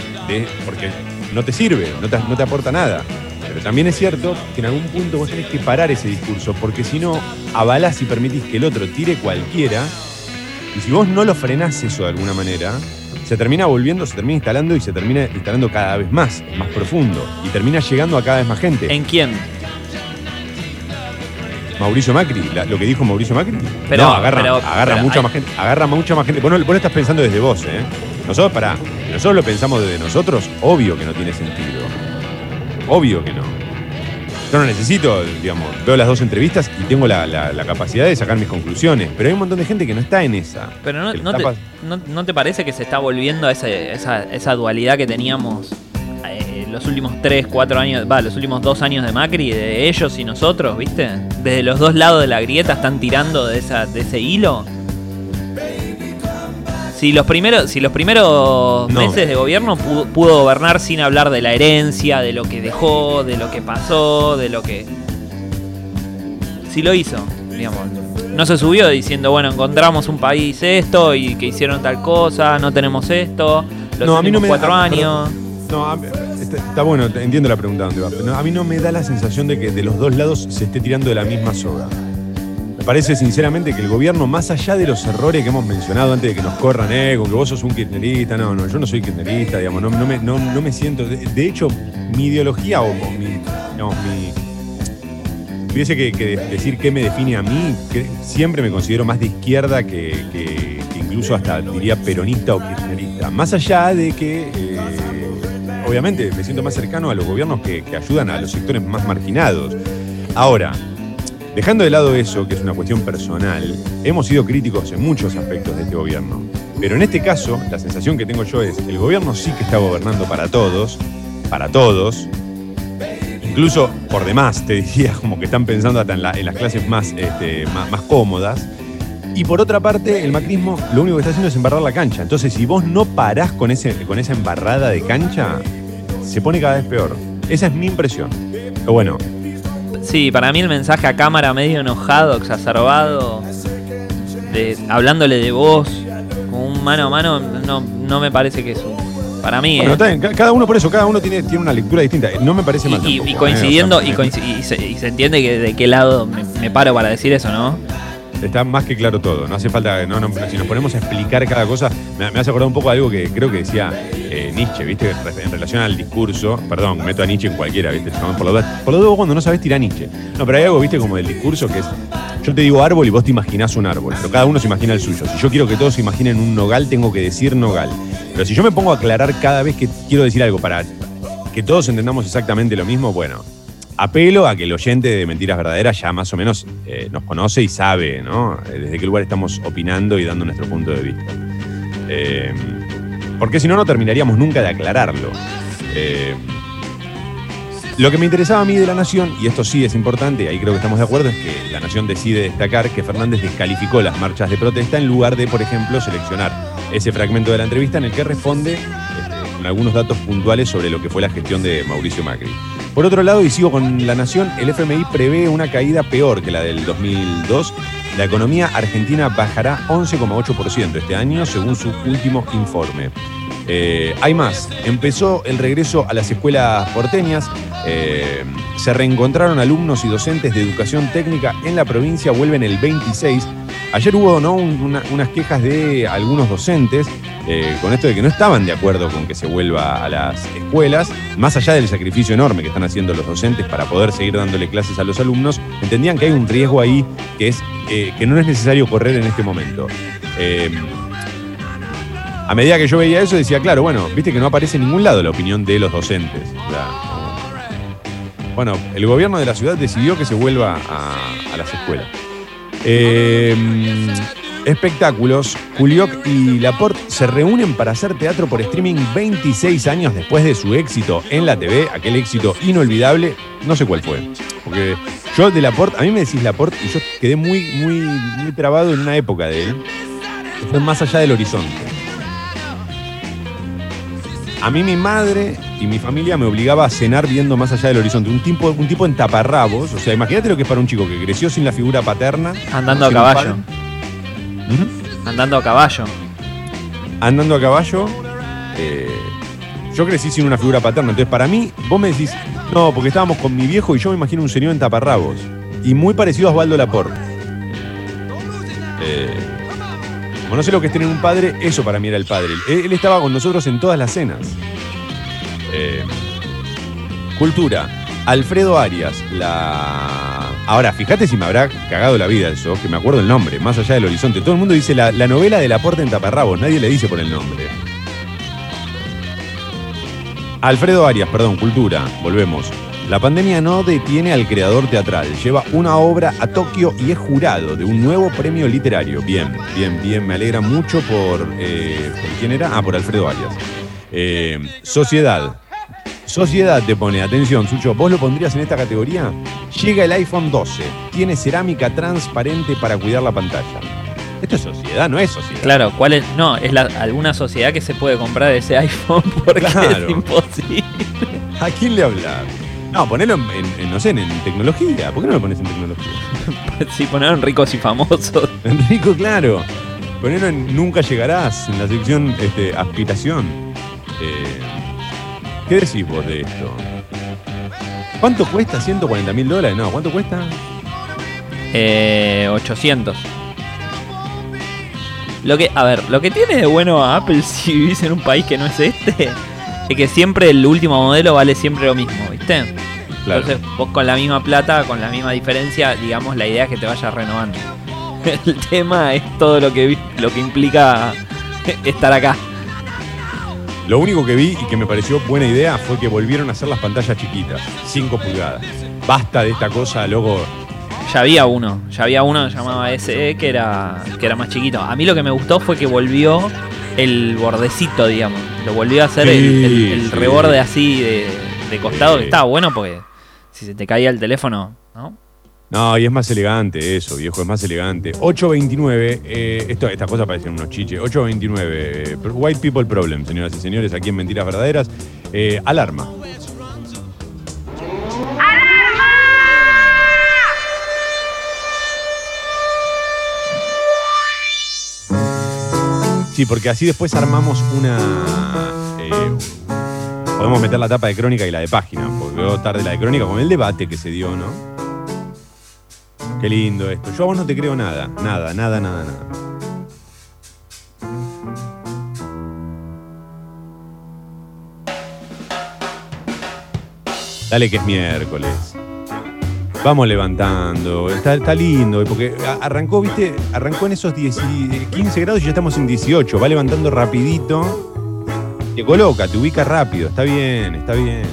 porque no te sirve, no te, no te aporta nada. Pero también es cierto que en algún punto vos tenés que parar ese discurso, porque si no, avalás y permitís que el otro tire cualquiera, y si vos no lo frenás eso de alguna manera, se termina volviendo, se termina instalando y se termina instalando cada vez más, más profundo, y termina llegando a cada vez más gente. ¿En quién? Mauricio Macri, la- lo que dijo Mauricio Macri. Pero- no, agarra, pero- agarra pero mucha hay- más gente. Agarra mucha más gente. Vos no, vos no estás pensando desde vos, ¿eh? Nosotros, pará. Si nosotros lo pensamos desde nosotros, obvio que no tiene sentido. Obvio que no. Yo no necesito, digamos, veo las dos entrevistas y tengo la, la- la capacidad de sacar mis conclusiones. Pero hay un montón de gente que no está en esa. Pero no, no te, pas- no, no te parece que se está volviendo a ese- esa, esa dualidad que teníamos eh, los últimos 3, 4 años, va, los últimos 2 años de Macri, de ellos y nosotros, ¿viste? Desde los dos lados de la grieta están tirando de, esa, de ese hilo. Si los primeros, si los primeros No. meses de gobierno pudo, pudo gobernar sin hablar de la herencia, de lo que dejó, de lo que pasó, de lo que... Si lo hizo. digamos, no se subió diciendo, bueno, encontramos un país esto y que hicieron tal cosa, no tenemos esto, los No, a mí no últimos me- cuatro años. No, a- está, está bueno, entiendo la pregunta dónde va. pero a mí no me da la sensación de que de los dos lados se esté tirando de la misma soga. Me parece sinceramente que el gobierno, más allá de los errores que hemos mencionado antes de que nos corran, eh, que vos sos un kirchnerista, no, no, yo no soy kirchnerista, digamos, no, no me, no, me siento. De, hecho, mi ideología o, mi, digamos, mi. Tuviese que, decir qué me define a mí, que siempre me considero más de izquierda que, que- que incluso hasta diría peronista o kirchnerista. Más allá de que, eh, obviamente, me siento más cercano a los gobiernos que, que ayudan a los sectores más marginados. Ahora, dejando de lado eso, que es una cuestión personal, hemos sido críticos en muchos aspectos de este gobierno. Pero en este caso, la sensación que tengo yo es, el gobierno sí que está gobernando para todos, para todos, incluso por demás, te diría, como que están pensando hasta en, la- en las clases más, este, más cómodas. Y por otra parte, el macrismo lo único que está haciendo es embarrar la cancha. Entonces, si vos no parás con, ese, con esa embarrada de cancha, se pone cada vez peor. Esa es mi impresión. Pero bueno, Sí, para mí el mensaje a cámara medio enojado, exacerbado, de, hablándole de vos, con un mano a mano, no, no me parece que es un... Para mí, bueno, ¿eh? ca- cada uno por eso, cada uno tiene, tiene una lectura distinta. No me parece mal. Y, y- tampoco, y ¿eh? coincidiendo, O sea, y, coinci- y se, y se entiende que de qué lado me, me paro para decir eso, ¿no? Está más que claro todo. No hace falta. No, no, si nos ponemos a explicar cada cosa, me, me hace acordar un poco de algo que creo que decía eh, Nietzsche, ¿viste? En relación al discurso. Perdón, meto a Nietzsche en cualquiera, ¿viste? Por lo por lo cuando no sabes tirar Nietzsche. No, pero hay algo, ¿viste? Como del discurso que es. Yo te digo árbol y vos te imaginás un árbol, pero cada uno se imagina el suyo. Si yo quiero que todos se imaginen un nogal, tengo que decir nogal. Pero si yo me pongo a aclarar cada vez que quiero decir algo para que todos entendamos exactamente lo mismo, bueno, apelo a que el oyente de Mentiras Verdaderas ya más o menos eh, nos conoce y sabe, ¿no? Eh, Desde qué lugar estamos opinando y dando nuestro punto de vista. Eh, porque si no, no terminaríamos nunca de aclararlo. Lo que me interesaba a mí de La Nación, y esto sí es importante, ahí creo que estamos de acuerdo, es que La Nación decide destacar que Fernández descalificó las marchas de protesta en lugar de, por ejemplo, seleccionar ese fragmento de la entrevista en el que responde este, algunos datos puntuales sobre lo que fue la gestión de Mauricio Macri. Por otro lado, y sigo con La Nación, el FMI prevé una caída peor que la del 2002. La economía argentina bajará 11,8% este año, según su último informe. Eh, hay más. Empezó el regreso a las escuelas porteñas. Eh, se reencontraron alumnos y docentes de educación técnica en la provincia. Vuelven el 26. Ayer hubo ¿no? un- una- unas quejas de algunos docentes eh, con esto de que no estaban de acuerdo con que se vuelva a las escuelas, más allá del sacrificio enorme que están haciendo los docentes para poder seguir dándole clases a los alumnos, entendían que hay un riesgo ahí que es eh, que no es necesario correr en este momento. Eh, a medida que yo veía eso, decía, claro, bueno, viste que no aparece en ningún lado la opinión de los docentes. Bueno, el gobierno de la ciudad decidió que se vuelva a las escuelas. Eh, espectáculos. Julioc y Laporte se reúnen para hacer teatro por streaming 26 años después de su éxito en la TV, aquel éxito inolvidable, no sé cuál fue. Porque yo de Laporte, a mí me decís Laporte y yo quedé muy, muy, muy trabado en una época de él, fue más allá del horizonte. A mí mi madre y mi familia me obligaba a cenar viendo más allá del horizonte. Un tipo, un tipo en taparrabos. O sea, imagínate lo que es para un chico que creció sin la figura paterna. Andando a caballo. Ujú. Andando a caballo. Andando a caballo. eh, yo crecí sin una figura paterna. Entonces, para mí, vos me decís, no, porque estábamos con mi viejo y yo me imagino un señor en taparrabos. Y muy parecido a Osvaldo Laporte. Eh, no sé lo que es tener un padre, eso para mí era el padre. Él, estaba con nosotros en todas las cenas. Eh, cultura. Alfredo Arias, la. Ahora, fíjate si me habrá cagado la vida eso, que me acuerdo el nombre, más allá del horizonte. Todo el mundo dice la, la novela del aporte en taparrabos, nadie le dice por el nombre. Alfredo Arias, perdón, cultura, volvemos. La pandemia no detiene al creador teatral. Lleva una obra a Tokio y es jurado de un nuevo premio literario. Bien, bien, bien. Me alegra mucho por. eh, ¿por quién era? Ah, por Alfredo Arias. Eh, sociedad. Sociedad te pone, atención, Sucho, ¿vos lo pondrías en esta categoría? Llega el iPhone 12. Tiene cerámica transparente para cuidar la pantalla. Esto es sociedad, no es sociedad. Claro, ¿cuál es? No, es la, alguna sociedad que se puede comprar ese iPhone porque Claro. es imposible. ¿A quién le hablar? No, ponelo en, en- en, no sé, en, en tecnología. ¿Por qué no lo pones en tecnología? sí, ponieron ricos y famosos. Enrico, claro. Ponelo en Nunca llegarás, en la sección este, aspiración. Eh, ¿Qué decís vos de esto? ¿Cuánto cuesta 140 mil dólares? No, ¿cuánto cuesta? Eh, 800. Lo que, a ver, lo que tiene de bueno a Apple si vivís en un país que no es este, es que siempre el último modelo vale siempre lo mismo, ¿viste? Claro. Entonces vos con la misma plata, con la misma diferencia, digamos, la idea es que te vayas renovando. El tema es todo lo que, vi- lo que implica estar acá. Lo único que vi y que me pareció buena idea fue que volvieron a hacer las pantallas chiquitas, 5 pulgadas. Basta de esta cosa, loco. Ya había uno, ya había uno que llamaba SE que era, que era más chiquito. A mí lo que me gustó fue que volvió el bordecito, digamos. Lo volvió a hacer Sí, el, el- el sí. reborde así de, de costado, Sí. que estaba bueno porque si se te caía el teléfono, ¿no? No, y es más elegante eso, viejo, es más elegante. 829, eh, esto, estas cosas parecen unos chiches. 829, eh, White People Problem, señoras y señores, aquí en Mentiras Verdaderas. Eh, alarma. Sí, porque así después armamos una. eh, podemos meter la tapa de crónica y la de página, porque veo tarde la de crónica con el debate que se dio, ¿no? Qué lindo esto. Yo a vos no te creo nada, nada, nada, nada, nada. Dale que es miércoles. Vamos levantando. Está, lindo, porque a- arrancó, viste, arrancó en esos 10 y- 15 grados y ya estamos en 18. Va levantando rapidito. Te coloca, te ubica rápido. Está bien, está bien.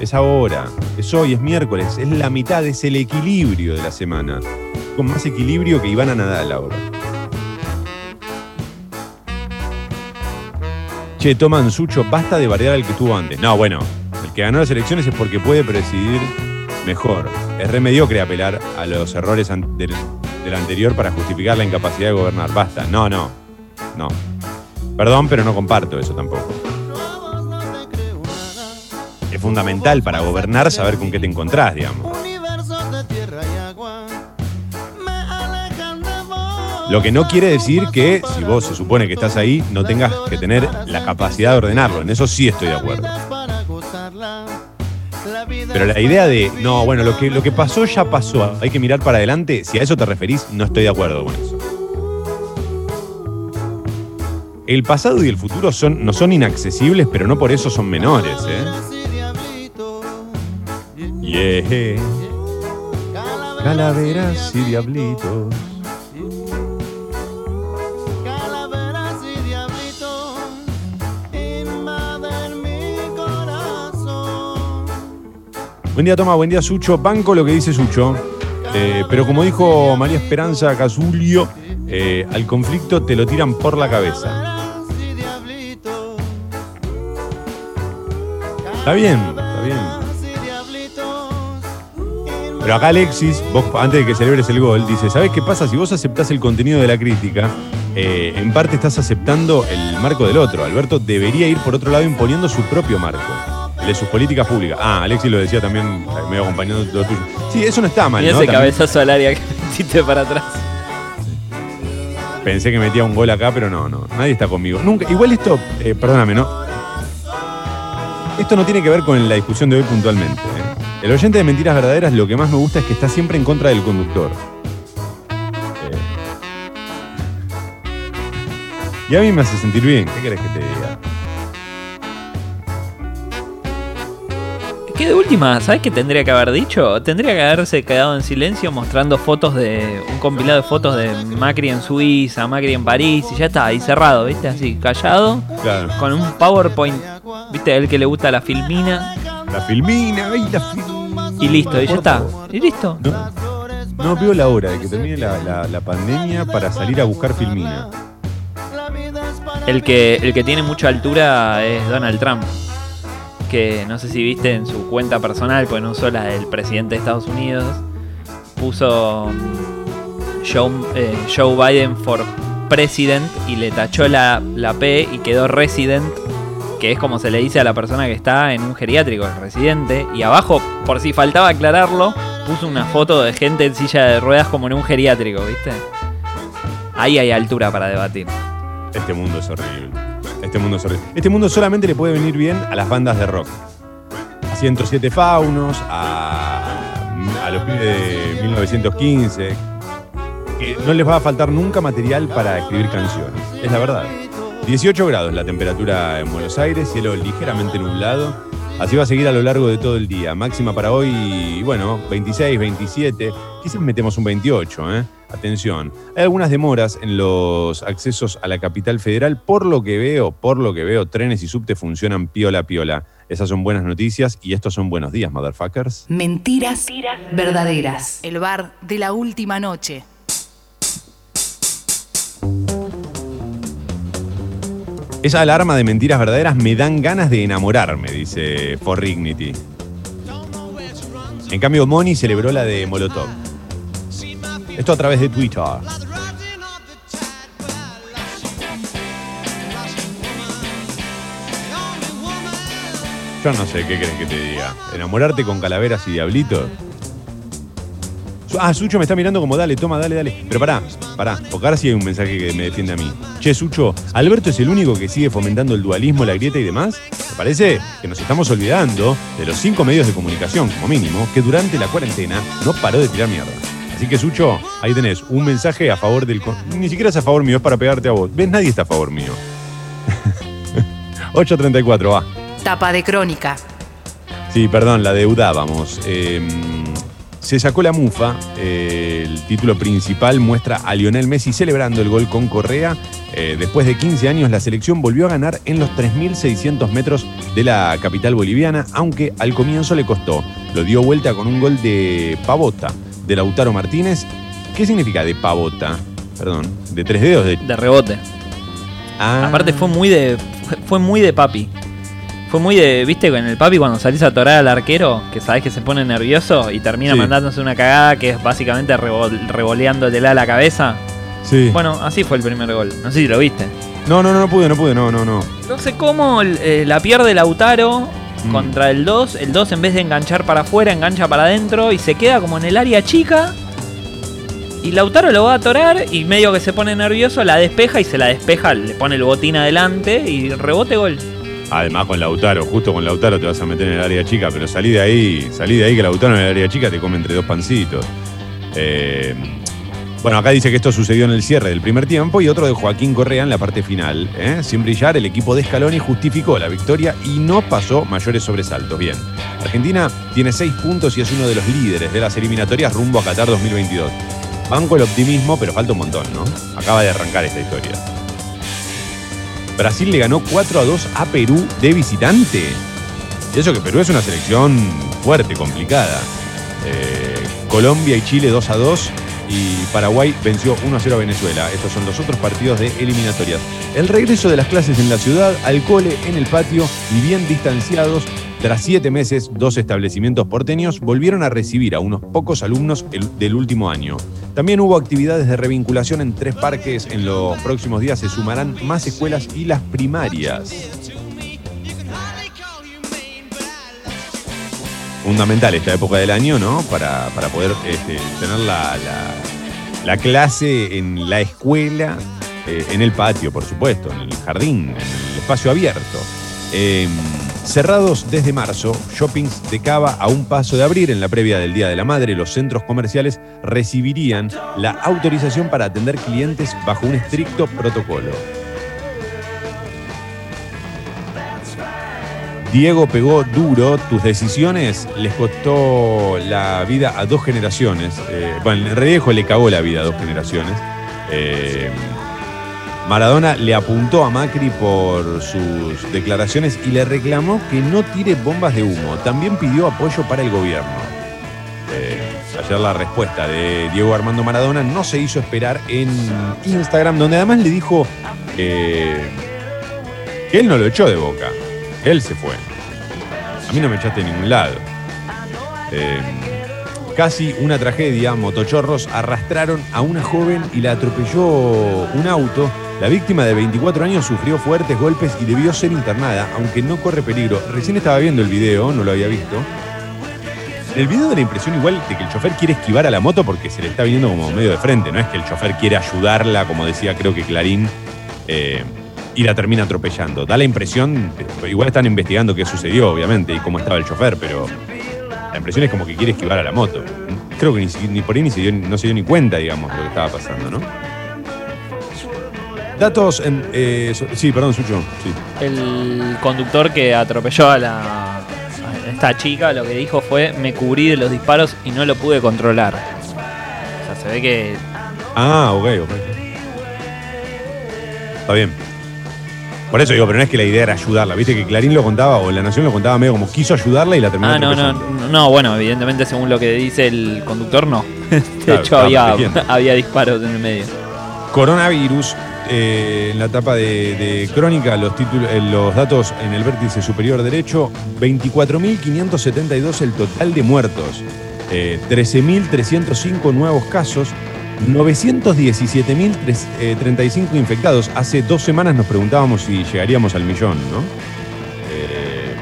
Es ahora, es hoy, es miércoles. Es la mitad, es el equilibrio de la semana. Con más equilibrio que Ivana Nadal ahora. Che, toman Sucho, basta de bardear al que estuvo antes. No, bueno, el que ganó las elecciones es porque puede presidir mejor. Es re mediocre apelar a los errores del, del anterior para justificar la incapacidad de gobernar. Basta. No, no. No. Perdón, pero no comparto eso tampoco. Es fundamental para gobernar saber con qué te encontrás, digamos. Lo que no quiere decir que si vos se supone que estás ahí, no tengas que tener la capacidad de ordenarlo. En eso sí estoy de acuerdo. Pero la idea de, no, bueno, lo que, lo que pasó ya pasó, hay que mirar para adelante, si a eso te referís, no estoy de acuerdo con eso. El pasado y el futuro son, no son inaccesibles, pero no por eso son menores, ¿eh? Yeah. Calaveras y diablitos. Buen día, Toma, buen día, Sucho. Banco lo que dice Sucho. Eh, pero como dijo María Esperanza Casulio, eh, al conflicto te lo tiran por la cabeza. Está bien, está bien. Pero acá Alexis, antes de que celebres el gol, dice, ¿sabés qué pasa? Si vos aceptás el contenido de la crítica, eh, en parte estás aceptando el marco del otro. Alberto debería ir por otro lado imponiendo su propio marco, de sus políticas públicas. Ah, Alexis lo decía también, eh, medio acompañando lo tuyo. Sí, eso no está mal, Y ¿no? ese También cabezazo al área que metiste para atrás. Pensé que metía un gol acá, pero no, no. Nadie está conmigo. Nunca. Igual esto, eh, perdóname, ¿no? Esto no tiene que ver con la discusión de hoy puntualmente. ¿eh? El oyente de Mentiras Verdaderas lo que más me gusta es que está siempre en contra del conductor. Eh. Y a mí me hace sentir bien. ¿Qué querés que te diga? Que de última, ¿sabes qué tendría que haber dicho? Tendría que haberse quedado en silencio mostrando fotos de. un compilado de fotos de Macri en Suiza, Macri en París, y ya está, ahí cerrado, ¿viste? Así, callado, Claro. con un PowerPoint, ¿viste? El que le gusta la filmina, La filmina, ay, la filmina. y listo, y ya está. Y listo. No, no veo la hora de que termine la, la- la pandemia para salir a buscar filmina. El que, el que tiene mucha altura es Donald Trump. Que no sé si viste en su cuenta personal, pues no usó la del presidente de Estados Unidos. Puso mm, Joe, eh, Joe Biden for President y le tachó la, la P y quedó Resident, que es como se le dice a la persona que está en un geriátrico, el residente. Y abajo, por si faltaba aclararlo, puso una foto de gente en silla de ruedas como en un geriátrico, ¿viste? Ahí hay altura para debatir. Este mundo es horrible. Este. Este mundo solamente le puede venir bien a las bandas de rock. A 107 Faunos, a, a los pibes de 1915. Que no les va a faltar nunca material para escribir canciones. Es la verdad. 18 grados la temperatura en Buenos Aires, cielo ligeramente nublado. Así va a seguir a lo largo de todo el día. Máxima para hoy, bueno, 26, 27. Quizás metemos un 28, ¿eh? Atención. Hay algunas demoras en los accesos a la capital federal. Por lo que veo, por lo que veo, trenes y subte funcionan piola piola. Esas son buenas noticias y estos son buenos días, motherfuckers. Mentiras verdaderas. El bar de la última noche. Esa alarma de mentiras verdaderas me dan ganas de enamorarme, dice Forrignity. En cambio, Moni celebró la de Molotov. Esto a través de Twitter. Yo no sé qué crees que te diga. ¿Enamorarte con calaveras y diablitos? Ah, Sucho me está mirando como dale, toma, dale, dale. Pero pará, pará, porque ahora sí hay un mensaje que me defiende a mí. Che, Sucho, ¿Alberto es el único que sigue fomentando el dualismo, la grieta y demás? Me parece que nos estamos olvidando de los cinco medios de comunicación, como mínimo, que durante la cuarentena no paró de tirar mierda. Así que, Sucho, ahí tenés un mensaje a favor del... Ni siquiera es a favor mío, es para pegarte a vos. ¿Ves? Nadie está a favor mío. 8.34, va. Tapa de crónica. Sí, perdón, la deudábamos. Eh, se sacó la mufa. eh, el título principal muestra a Lionel Messi celebrando el gol con Correa. Eh, después de 15 años, la selección volvió a ganar en los 3.600 metros de la capital boliviana, aunque al comienzo le costó. Lo dio vuelta con un gol de pavota de Lautaro Martínez. ¿Qué significa de pavota? Perdón, de tres dedos de. De rebote. Ah, Aparte fue muy de. fue- muy de papi. Fue muy de. ¿Viste con el papi cuando salís a torar al arquero? Que sabés que se pone nervioso y termina Sí. mandándose una cagada que es básicamente revol- revoleándotela a la cabeza. Sí. Bueno, así fue el primer gol. No sé si lo viste. No, no, no, no pude, no pude, no, no, no. No sé cómo eh, la pierde Lautaro Mm. contra el 2. El 2 en vez de enganchar para afuera, engancha para adentro y se queda como en el área chica. Y Lautaro lo va a atorar y medio que se pone nervioso, la despeja y se la despeja, le pone el botín adelante y rebote gol. Además con Lautaro, justo con Lautaro te vas a meter en el área chica, pero salí de ahí, salí de ahí que Lautaro en el área chica te come entre dos pancitos. Eh, bueno, acá dice que esto sucedió en el cierre del primer tiempo y otro de Joaquín Correa en la parte final. ¿eh? Sin brillar, el equipo de Scaloni justificó la victoria y no pasó mayores sobresaltos. Bien, Argentina tiene seis puntos y es uno de los líderes de las eliminatorias rumbo a Qatar 2022. Banco el optimismo, pero falta un montón, ¿no? Acaba de arrancar esta historia. Brasil le ganó 4 a 2 a Perú de visitante. Y eso que Perú es una selección fuerte, complicada. Eh, Colombia y Chile 2 a 2 y Paraguay venció 1 a 0 a Venezuela. Estos son los otros partidos de eliminatorias. El regreso de las clases en la ciudad, al cole, en el patio y bien distanciados. Tras siete meses, dos establecimientos porteños volvieron a recibir a unos pocos alumnos el- del último año. También hubo actividades de revinculación en tres parques. En los próximos días se sumarán más escuelas y las primarias. Fundamental esta época del año, ¿no? Para, para poder este, tener la, la- la clase en la escuela, eh, en el patio, por supuesto, en el jardín, en el espacio abierto. Eh, cerrados desde marzo, shoppings de Cava a un paso de abrir en la previa del Día de la Madre, los centros comerciales recibirían la autorización para atender clientes bajo un estricto protocolo. Diego pegó duro, tus decisiones les costó la vida a dos generaciones. Eh, bueno, en realidad le cagó la vida a dos generaciones. Eh, Maradona le apuntó a Macri por sus declaraciones y le reclamó que no tire bombas de humo. También pidió apoyo para el gobierno. Eh, ayer la respuesta de Diego Armando Maradona no se hizo esperar en Instagram, donde además le dijo eh, que él no lo echó de boca. Él se fue. A mí no me echaste de ningún lado. Eh, casi una tragedia. Motochorros arrastraron a una joven y la atropelló un auto. La víctima de 24 años sufrió fuertes golpes y debió ser internada, aunque no corre peligro. Recién estaba viendo el video, no lo había visto. El video da la impresión igual de que el chofer quiere esquivar a la moto porque se le está viniendo como medio de frente. No es que el chofer quiere ayudarla, como decía creo que Clarín, eh, y la termina atropellando. Da la impresión, igual están investigando qué sucedió, obviamente, y cómo estaba el chofer, pero la impresión es como que quiere esquivar a la moto. Creo que ni, ni por ahí ni se dio- no se dio ni cuenta, digamos, de lo que estaba pasando, ¿no? Datos en. eh, so- sí, perdón, Sucho. Sí. El conductor que atropelló a la a esta chica lo que dijo fue me cubrí de los disparos y no lo pude controlar. O sea, se ve que Ah, ok, ok. Está bien. Por eso digo, pero no es que la idea era ayudarla. Viste que Clarín lo contaba, o La Nación lo contaba medio como quiso ayudarla y la terminó Ah, no, no, no, bueno, evidentemente según lo que dice el conductor no. De Claro, hecho había, había disparos en el medio. Coronavirus. eh, en la etapa de, de crónica, los, títulos, eh, los datos en el vértice superior derecho, 24.572 el total de muertos, eh, 13.305 nuevos casos, 917.035 infectados. Hace dos semanas nos preguntábamos si llegaríamos al millón, ¿no? Eh,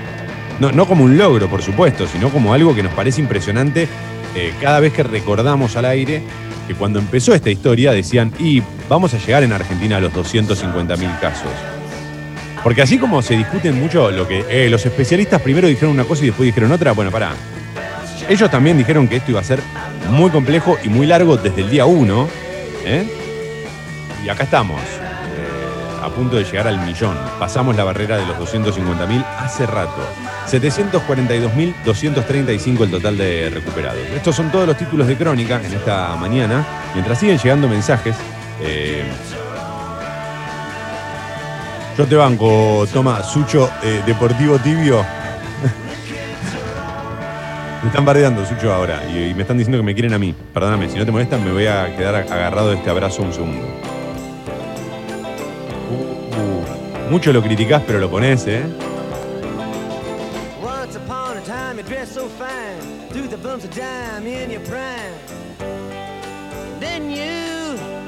no, no como un logro, por supuesto, sino como algo que nos parece impresionante eh, cada vez que recordamos al aire que cuando empezó esta historia decían, y vamos a llegar en Argentina a los 250.000 casos. Porque así como se discuten mucho lo que eh, los especialistas primero dijeron una cosa y después dijeron otra, bueno, pará. Ellos también dijeron que esto iba a ser muy complejo y muy largo desde el día 1. Y acá estamos, eh, a punto de llegar al millón. Pasamos la barrera de los 250.000 hace rato. 742.235 el total de recuperados. Estos son todos los títulos de crónica en esta mañana. Mientras siguen llegando mensajes, eh, yo te banco, toma, Sucho, eh, Deportivo Tibio. Me están bardeando, Sucho, ahora. Y, y me están diciendo que me quieren a mí. Perdóname, si no te molestan, me voy a quedar agarrado de este abrazo un segundo. Uh, uh, mucho lo criticás, pero lo ponés, ¿eh?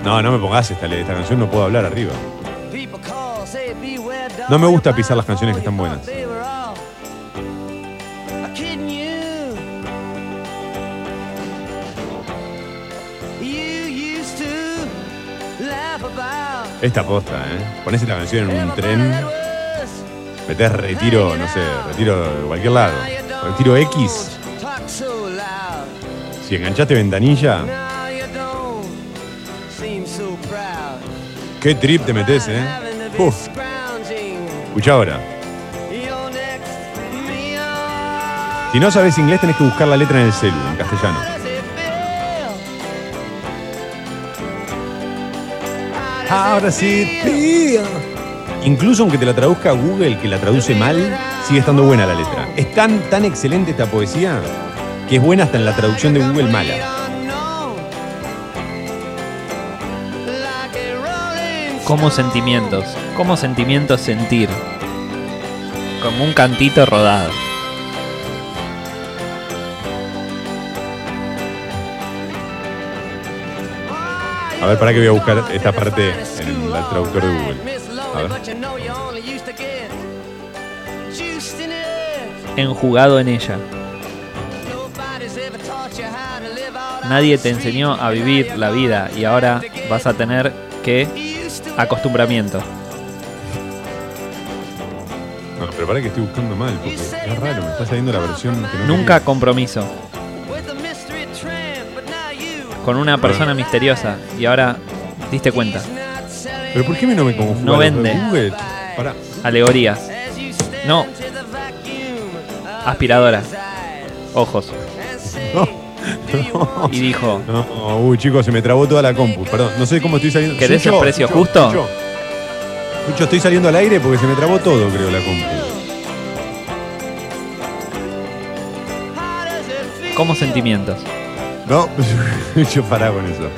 No, no me pongas esta, esta canción, no puedo hablar arriba. No me gusta pisar las canciones que están buenas. Esta posta, ¿eh? Ponés esta canción en un tren, metés retiro, no sé, retiro de cualquier lado. Retiro X, si enganchaste ventanilla, qué trip te metés, ¿eh? Uf, escucha ahora. Si no sabes inglés, tenés que buscar la letra en el celu, en castellano. Ahora sí, tío. Incluso aunque te la traduzca Google, que la traduce mal, sigue estando buena la letra. Es tan, tan excelente esta poesía que es buena hasta en la traducción de Google mala. Como sentimientos, como sentimientos sentir. Como un cantito rodado. A ver, para que voy a buscar esta parte en el traductor de Google. A ver. Enjugado en ella. Nadie te enseñó a vivir la vida y ahora vas a tener que acostumbramiento. No, pero para que estoy buscando mal, porque es raro, me está saliendo la versión que no Nunca compromiso. Con una persona misteriosa y ahora diste cuenta. Pero ¿por qué me no me conjuga No vende. Google? Pará. Alegorías. No. Aspiradora. Ojos. No, no. Y dijo, No, uy, chicos, se me trabó toda la compu. Perdón, no sé cómo estoy saliendo. ¿Querés Sucho, el precio Sucho, justo? Sucho. Sucho, estoy saliendo al aire porque se me trabó todo, creo, la compu. como sentimientos. No, yo pará con eso.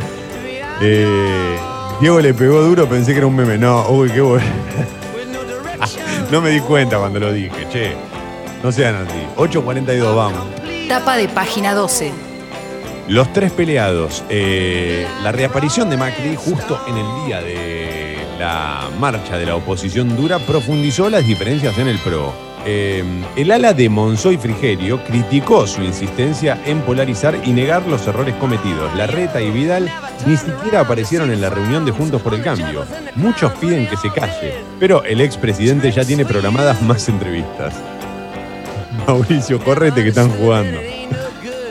Eh, Diego le pegó duro, pensé que era un meme. No, uy, qué bueno. no me di cuenta cuando lo dije, che. No sean así. 8.42, vamos. Tapa de página 12. Los tres peleados. Eh, la reaparición de Macri justo en el día de la marcha de la oposición dura profundizó las diferencias en el PRO. Eh, el ala de Monzoy Frigerio criticó su insistencia en polarizar y negar los errores cometidos. Larreta y Vidal ni siquiera aparecieron en la reunión de Juntos por el Cambio. Muchos piden que se calle, pero el expresidente ya tiene programadas más entrevistas. Mauricio, correte que están jugando.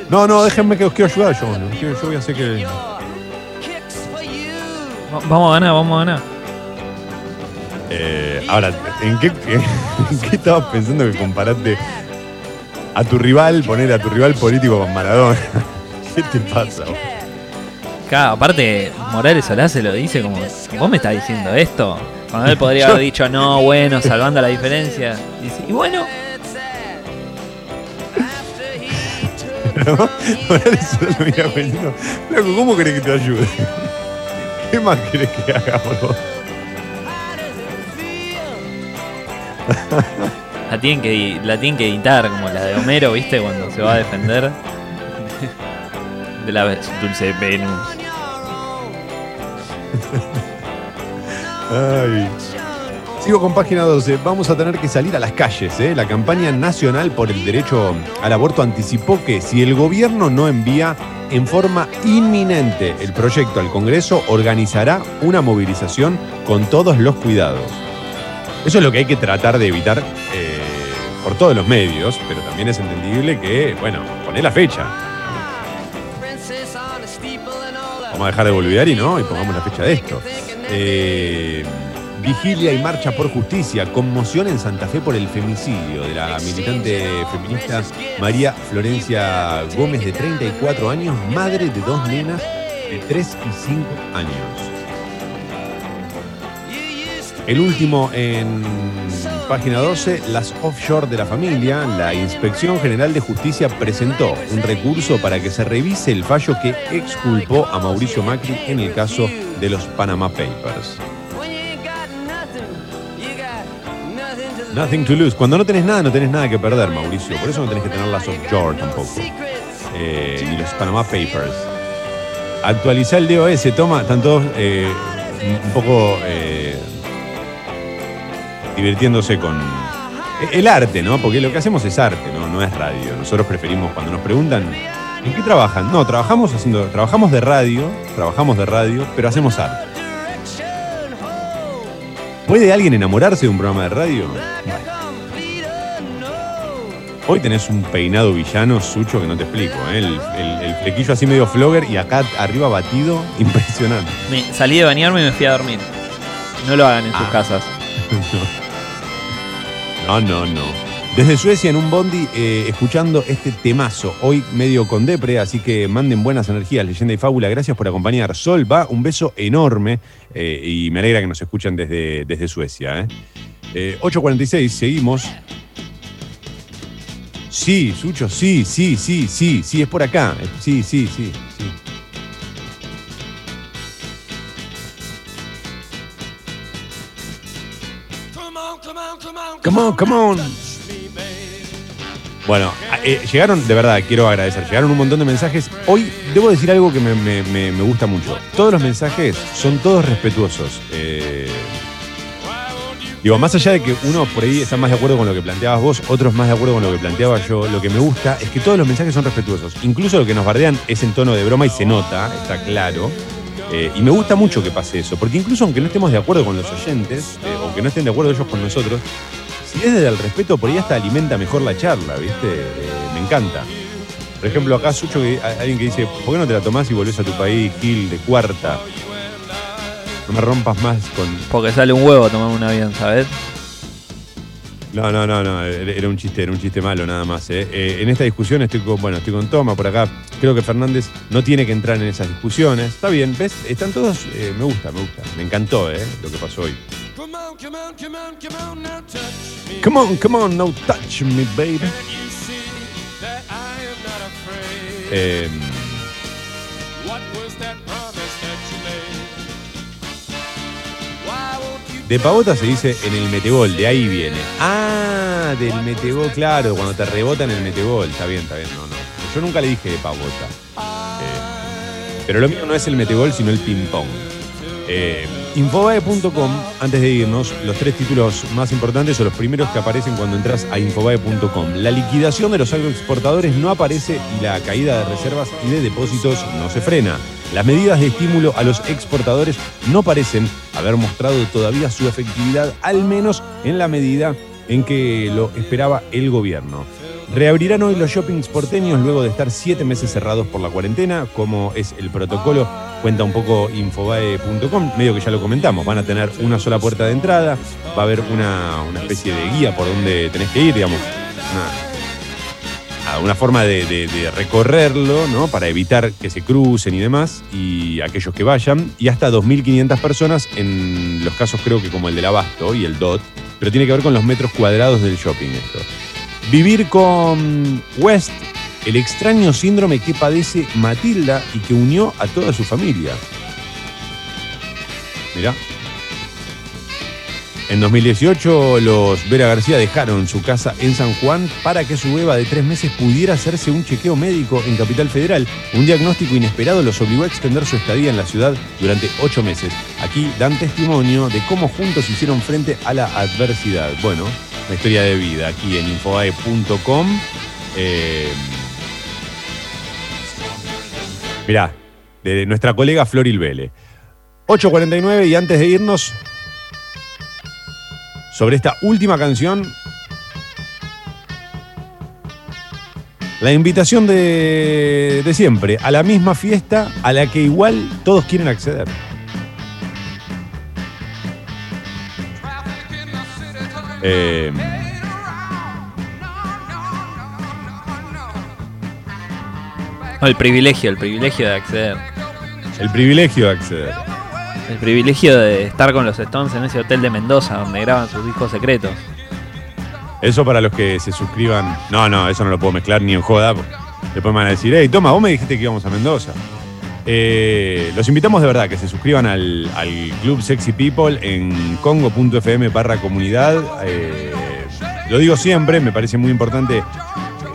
No, no, déjenme que os quiero ayudar yo. Yo, voy a hacer que. Va- Vamos a ganar, vamos a ganar. Eh, ahora, ¿en qué, ¿en qué estabas pensando que comparaste a tu rival, poner a tu rival político con Maradona? ¿Qué te pasa? vos? Acá, aparte, Morales Solá se lo dice como, ¿vos me estás diciendo esto? Cuando él podría haber dicho, no, bueno, salvando la diferencia. Dice, y bueno, Morales solo lo mira Loco, ¿cómo querés que te ayude? ¿Qué más querés que haga, boludo? La tienen, que, la tienen que editar, como la de Homero, ¿viste? Cuando se va a defender de la dulce Venus. Ay. Sigo con página 12. Vamos a tener que salir a las calles. ¿eh? La campaña nacional por el derecho al aborto anticipó que si el gobierno no envía en forma inminente el proyecto al Congreso, organizará una movilización con todos los cuidados. Eso es lo que hay que tratar de evitar eh, por todos los medios, pero también es entendible que, bueno, poné la fecha. Vamos a dejar de volver y no, y pongamos la fecha de esto. Eh, vigilia y marcha por justicia. Conmoción en Santa Fe por el femicidio de la militante feminista María Florencia Gómez, de 34 años, madre de dos nenas de 3 y 5 años. El último en página 12, las offshore de la familia. La Inspección General de Justicia presentó un recurso para que se revise el fallo que exculpó a Mauricio Macri en el caso de los Panama Papers. Nothing to lose. Cuando no tenés nada, no tenés nada que perder, Mauricio. Por eso no tenés que tener las offshore tampoco. Eh, ni los Panama Papers. Actualizar el DOS, toma, están todos eh, un poco eh, divirtiéndose con el arte, ¿no? Porque lo que hacemos es arte, ¿no? No es radio. Nosotros preferimos cuando nos preguntan ¿en qué trabajan? No, trabajamos haciendo, trabajamos de radio, trabajamos de radio, pero hacemos arte. ¿Puede alguien enamorarse de un programa de radio? Hoy tenés un peinado villano, Sucho, que no te explico. ¿eh? El, el- el flequillo así medio flogger y acá arriba batido, impresionante. Me, salí de bañarme y me fui a dormir. No lo hagan en sus Ah. casas. No, no, no. Desde Suecia en un bondi eh, escuchando este temazo, hoy medio con depre, así que manden buenas energías, leyenda y fábula, gracias por acompañar. Sol va, un beso enorme eh, y me alegra que nos escuchan desde, desde Suecia. ¿eh? Eh, 8.46, seguimos. Sí, Sucho, sí, sí, sí, sí, sí, es por acá. Eh, Sí, sí, sí, sí. Come on, come on. Bueno, eh, llegaron, de verdad, quiero agradecer, llegaron un montón de mensajes. Hoy debo decir algo que me, me- me- me gusta mucho. Todos los mensajes son todos respetuosos. Eh, digo, más allá de que uno por ahí está más de acuerdo con lo que planteabas vos, otros más de acuerdo con lo que planteaba yo, lo que me gusta es que todos los mensajes son respetuosos. Incluso lo que nos bardean es en tono de broma y se nota, está claro. Eh, y me gusta mucho que pase eso, porque incluso aunque no estemos de acuerdo con los oyentes, eh, o que no estén de acuerdo ellos con nosotros, si es desde el respeto, por ahí hasta alimenta mejor la charla, ¿viste? Eh, me encanta. Por ejemplo, acá Sucho, alguien que dice, ¿por qué no te la tomás y volvés a tu país, Gil, de cuarta? No me rompas más con... Porque sale un huevo tomar un avión, ¿sabes? No, no, no, no, era un chiste, era un chiste malo nada más. ¿eh? Eh, en esta discusión estoy con, bueno, estoy con Toma por acá. Creo que Fernández no tiene que entrar en esas discusiones. Está bien, ¿ves? Están todos, eh, me gusta, me gusta. Me encantó, ¿eh? Lo que pasó hoy. Come on, come on, come on, come on, now touch me. Come on, come on, no touch me, baby. Eh, What was that promise de pavota se dice en el metegol, de ahí viene. Ah, del metegol, claro, cuando te rebota en el metegol. Está bien, está bien, no, no. Yo nunca le dije de pavota. Eh, Pero lo mío no es el metegol, sino el ping-pong. Eh, Infobae.com, antes de irnos, los tres títulos más importantes son los primeros que aparecen cuando entras a Infobae.com. La liquidación de los agroexportadores no aparece y la caída de reservas y de depósitos no se frena. Las medidas de estímulo a los exportadores no parecen haber mostrado todavía su efectividad, al menos en la medida en que lo esperaba el gobierno. Reabrirán hoy los shoppings porteños luego de estar siete meses cerrados por la cuarentena, como es el protocolo, cuenta un poco infobae.com, medio que ya lo comentamos, van a tener una sola puerta de entrada, va a haber una, una especie de guía por donde tenés que ir, digamos, una, forma de, de- de recorrerlo, ¿no? Para evitar que se crucen y demás, y aquellos que vayan, y hasta 2.500 personas en los casos creo que como el del Abasto y el DOT, pero tiene que ver con los metros cuadrados del shopping esto. Vivir con West, el extraño síndrome que padece Matilda y que unió a toda su familia. Mirá. En 2018, los Vera García dejaron su casa en San Juan para que su beba de tres meses pudiera hacerse un chequeo médico en Capital Federal. Un diagnóstico inesperado los obligó a extender su estadía en la ciudad durante ocho meses. Aquí dan testimonio de cómo juntos hicieron frente a la adversidad. Bueno, una historia de vida aquí en infobae.com. Eh, mirá, de nuestra colega Floril Vélez. 8.49 y antes de irnos, sobre esta última canción, la invitación de, de siempre, a la misma fiesta a la que igual todos quieren acceder. Eh, No, el privilegio, el privilegio de acceder. el privilegio de acceder. El privilegio de estar con los Stones en ese hotel de Mendoza donde graban sus discos secretos. Eso para los que se suscriban. No, no, eso no lo puedo mezclar ni en joda. Después me van a decir, hey, toma, vos me dijiste que íbamos a Mendoza. Eh, los invitamos de verdad que se suscriban al, Club Sexy People en congo.fm barra comunidad. Eh, lo digo siempre, me parece muy importante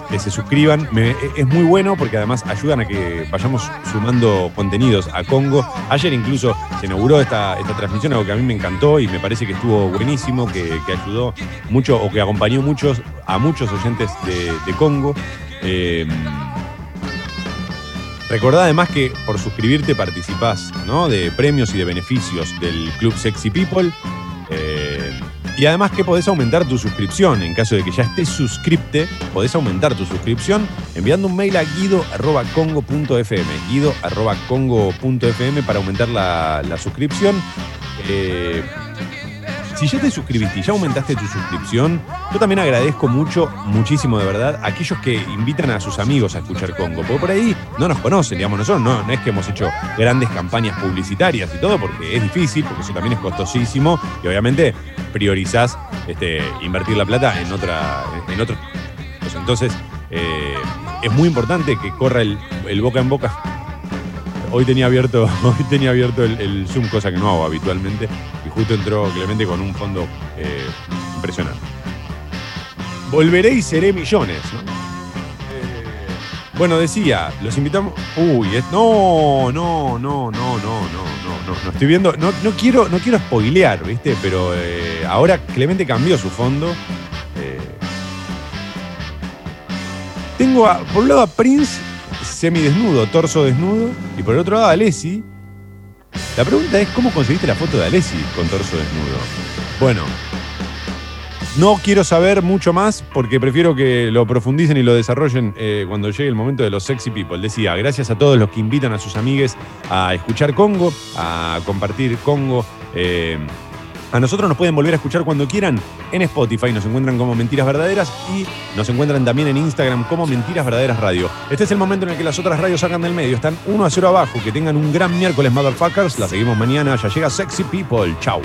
que se suscriban. Es muy bueno porque además ayudan a que vayamos sumando contenidos a Congo. Ayer incluso se inauguró esta, esta transmisión, algo que a mí me encantó y me parece que estuvo buenísimo, que, que ayudó mucho o que acompañó muchos, a muchos oyentes de, de Congo. Eh, Recordá además que por suscribirte participás ¿no? de premios y de beneficios del Club Sexy People. Eh, y además que podés aumentar tu suscripción. En caso de que ya estés suscripte, podés aumentar tu suscripción enviando un mail a guido.congo.fm. Guido.congo.fm para aumentar la, la suscripción. Eh, si ya te suscribiste y ya aumentaste tu suscripción, yo también agradezco mucho, muchísimo de verdad, a aquellos que invitan a sus amigos a escuchar Congo. Porque por ahí no nos conocen, digamos, nosotros no, no es que hemos hecho grandes campañas publicitarias y todo, porque es difícil, porque eso también es costosísimo y obviamente priorizás este, invertir la plata en otra. Otro, entonces, eh, es muy importante que corra el, el boca en boca. Hoy tenía abierto, hoy tenía abierto el, el Zoom, cosa que no hago habitualmente, justo entró Clemente con un fondo eh, impresionante. Volveré y seré millones, ¿no? Eh, bueno, decía, los invitamos. Uy, es, no, no, no, no, no, no no, no estoy viendo, no, no, quiero, no quiero spoilear, ¿viste? Pero eh, ahora Clemente cambió su fondo. Eh, tengo, a, por un lado, a Prince semidesnudo, torso desnudo, y por el otro lado a Lessi la pregunta es, ¿cómo conseguiste la foto de Alessi con torso desnudo? Bueno, no quiero saber mucho más porque prefiero que lo profundicen y lo desarrollen eh, cuando llegue el momento de los sexy people. Decía, gracias a todos los que invitan a sus amigues a escuchar Congo, a compartir Congo. eh, a nosotros nos pueden volver a escuchar cuando quieran en Spotify, nos encuentran como Mentiras Verdaderas y nos encuentran también en Instagram como Mentiras Verdaderas Radio. Este es el momento en el que las otras radios sacan del medio, están 1 a 0 abajo, que tengan un gran miércoles, motherfuckers. La seguimos mañana, ya llega Sexy People. Chau.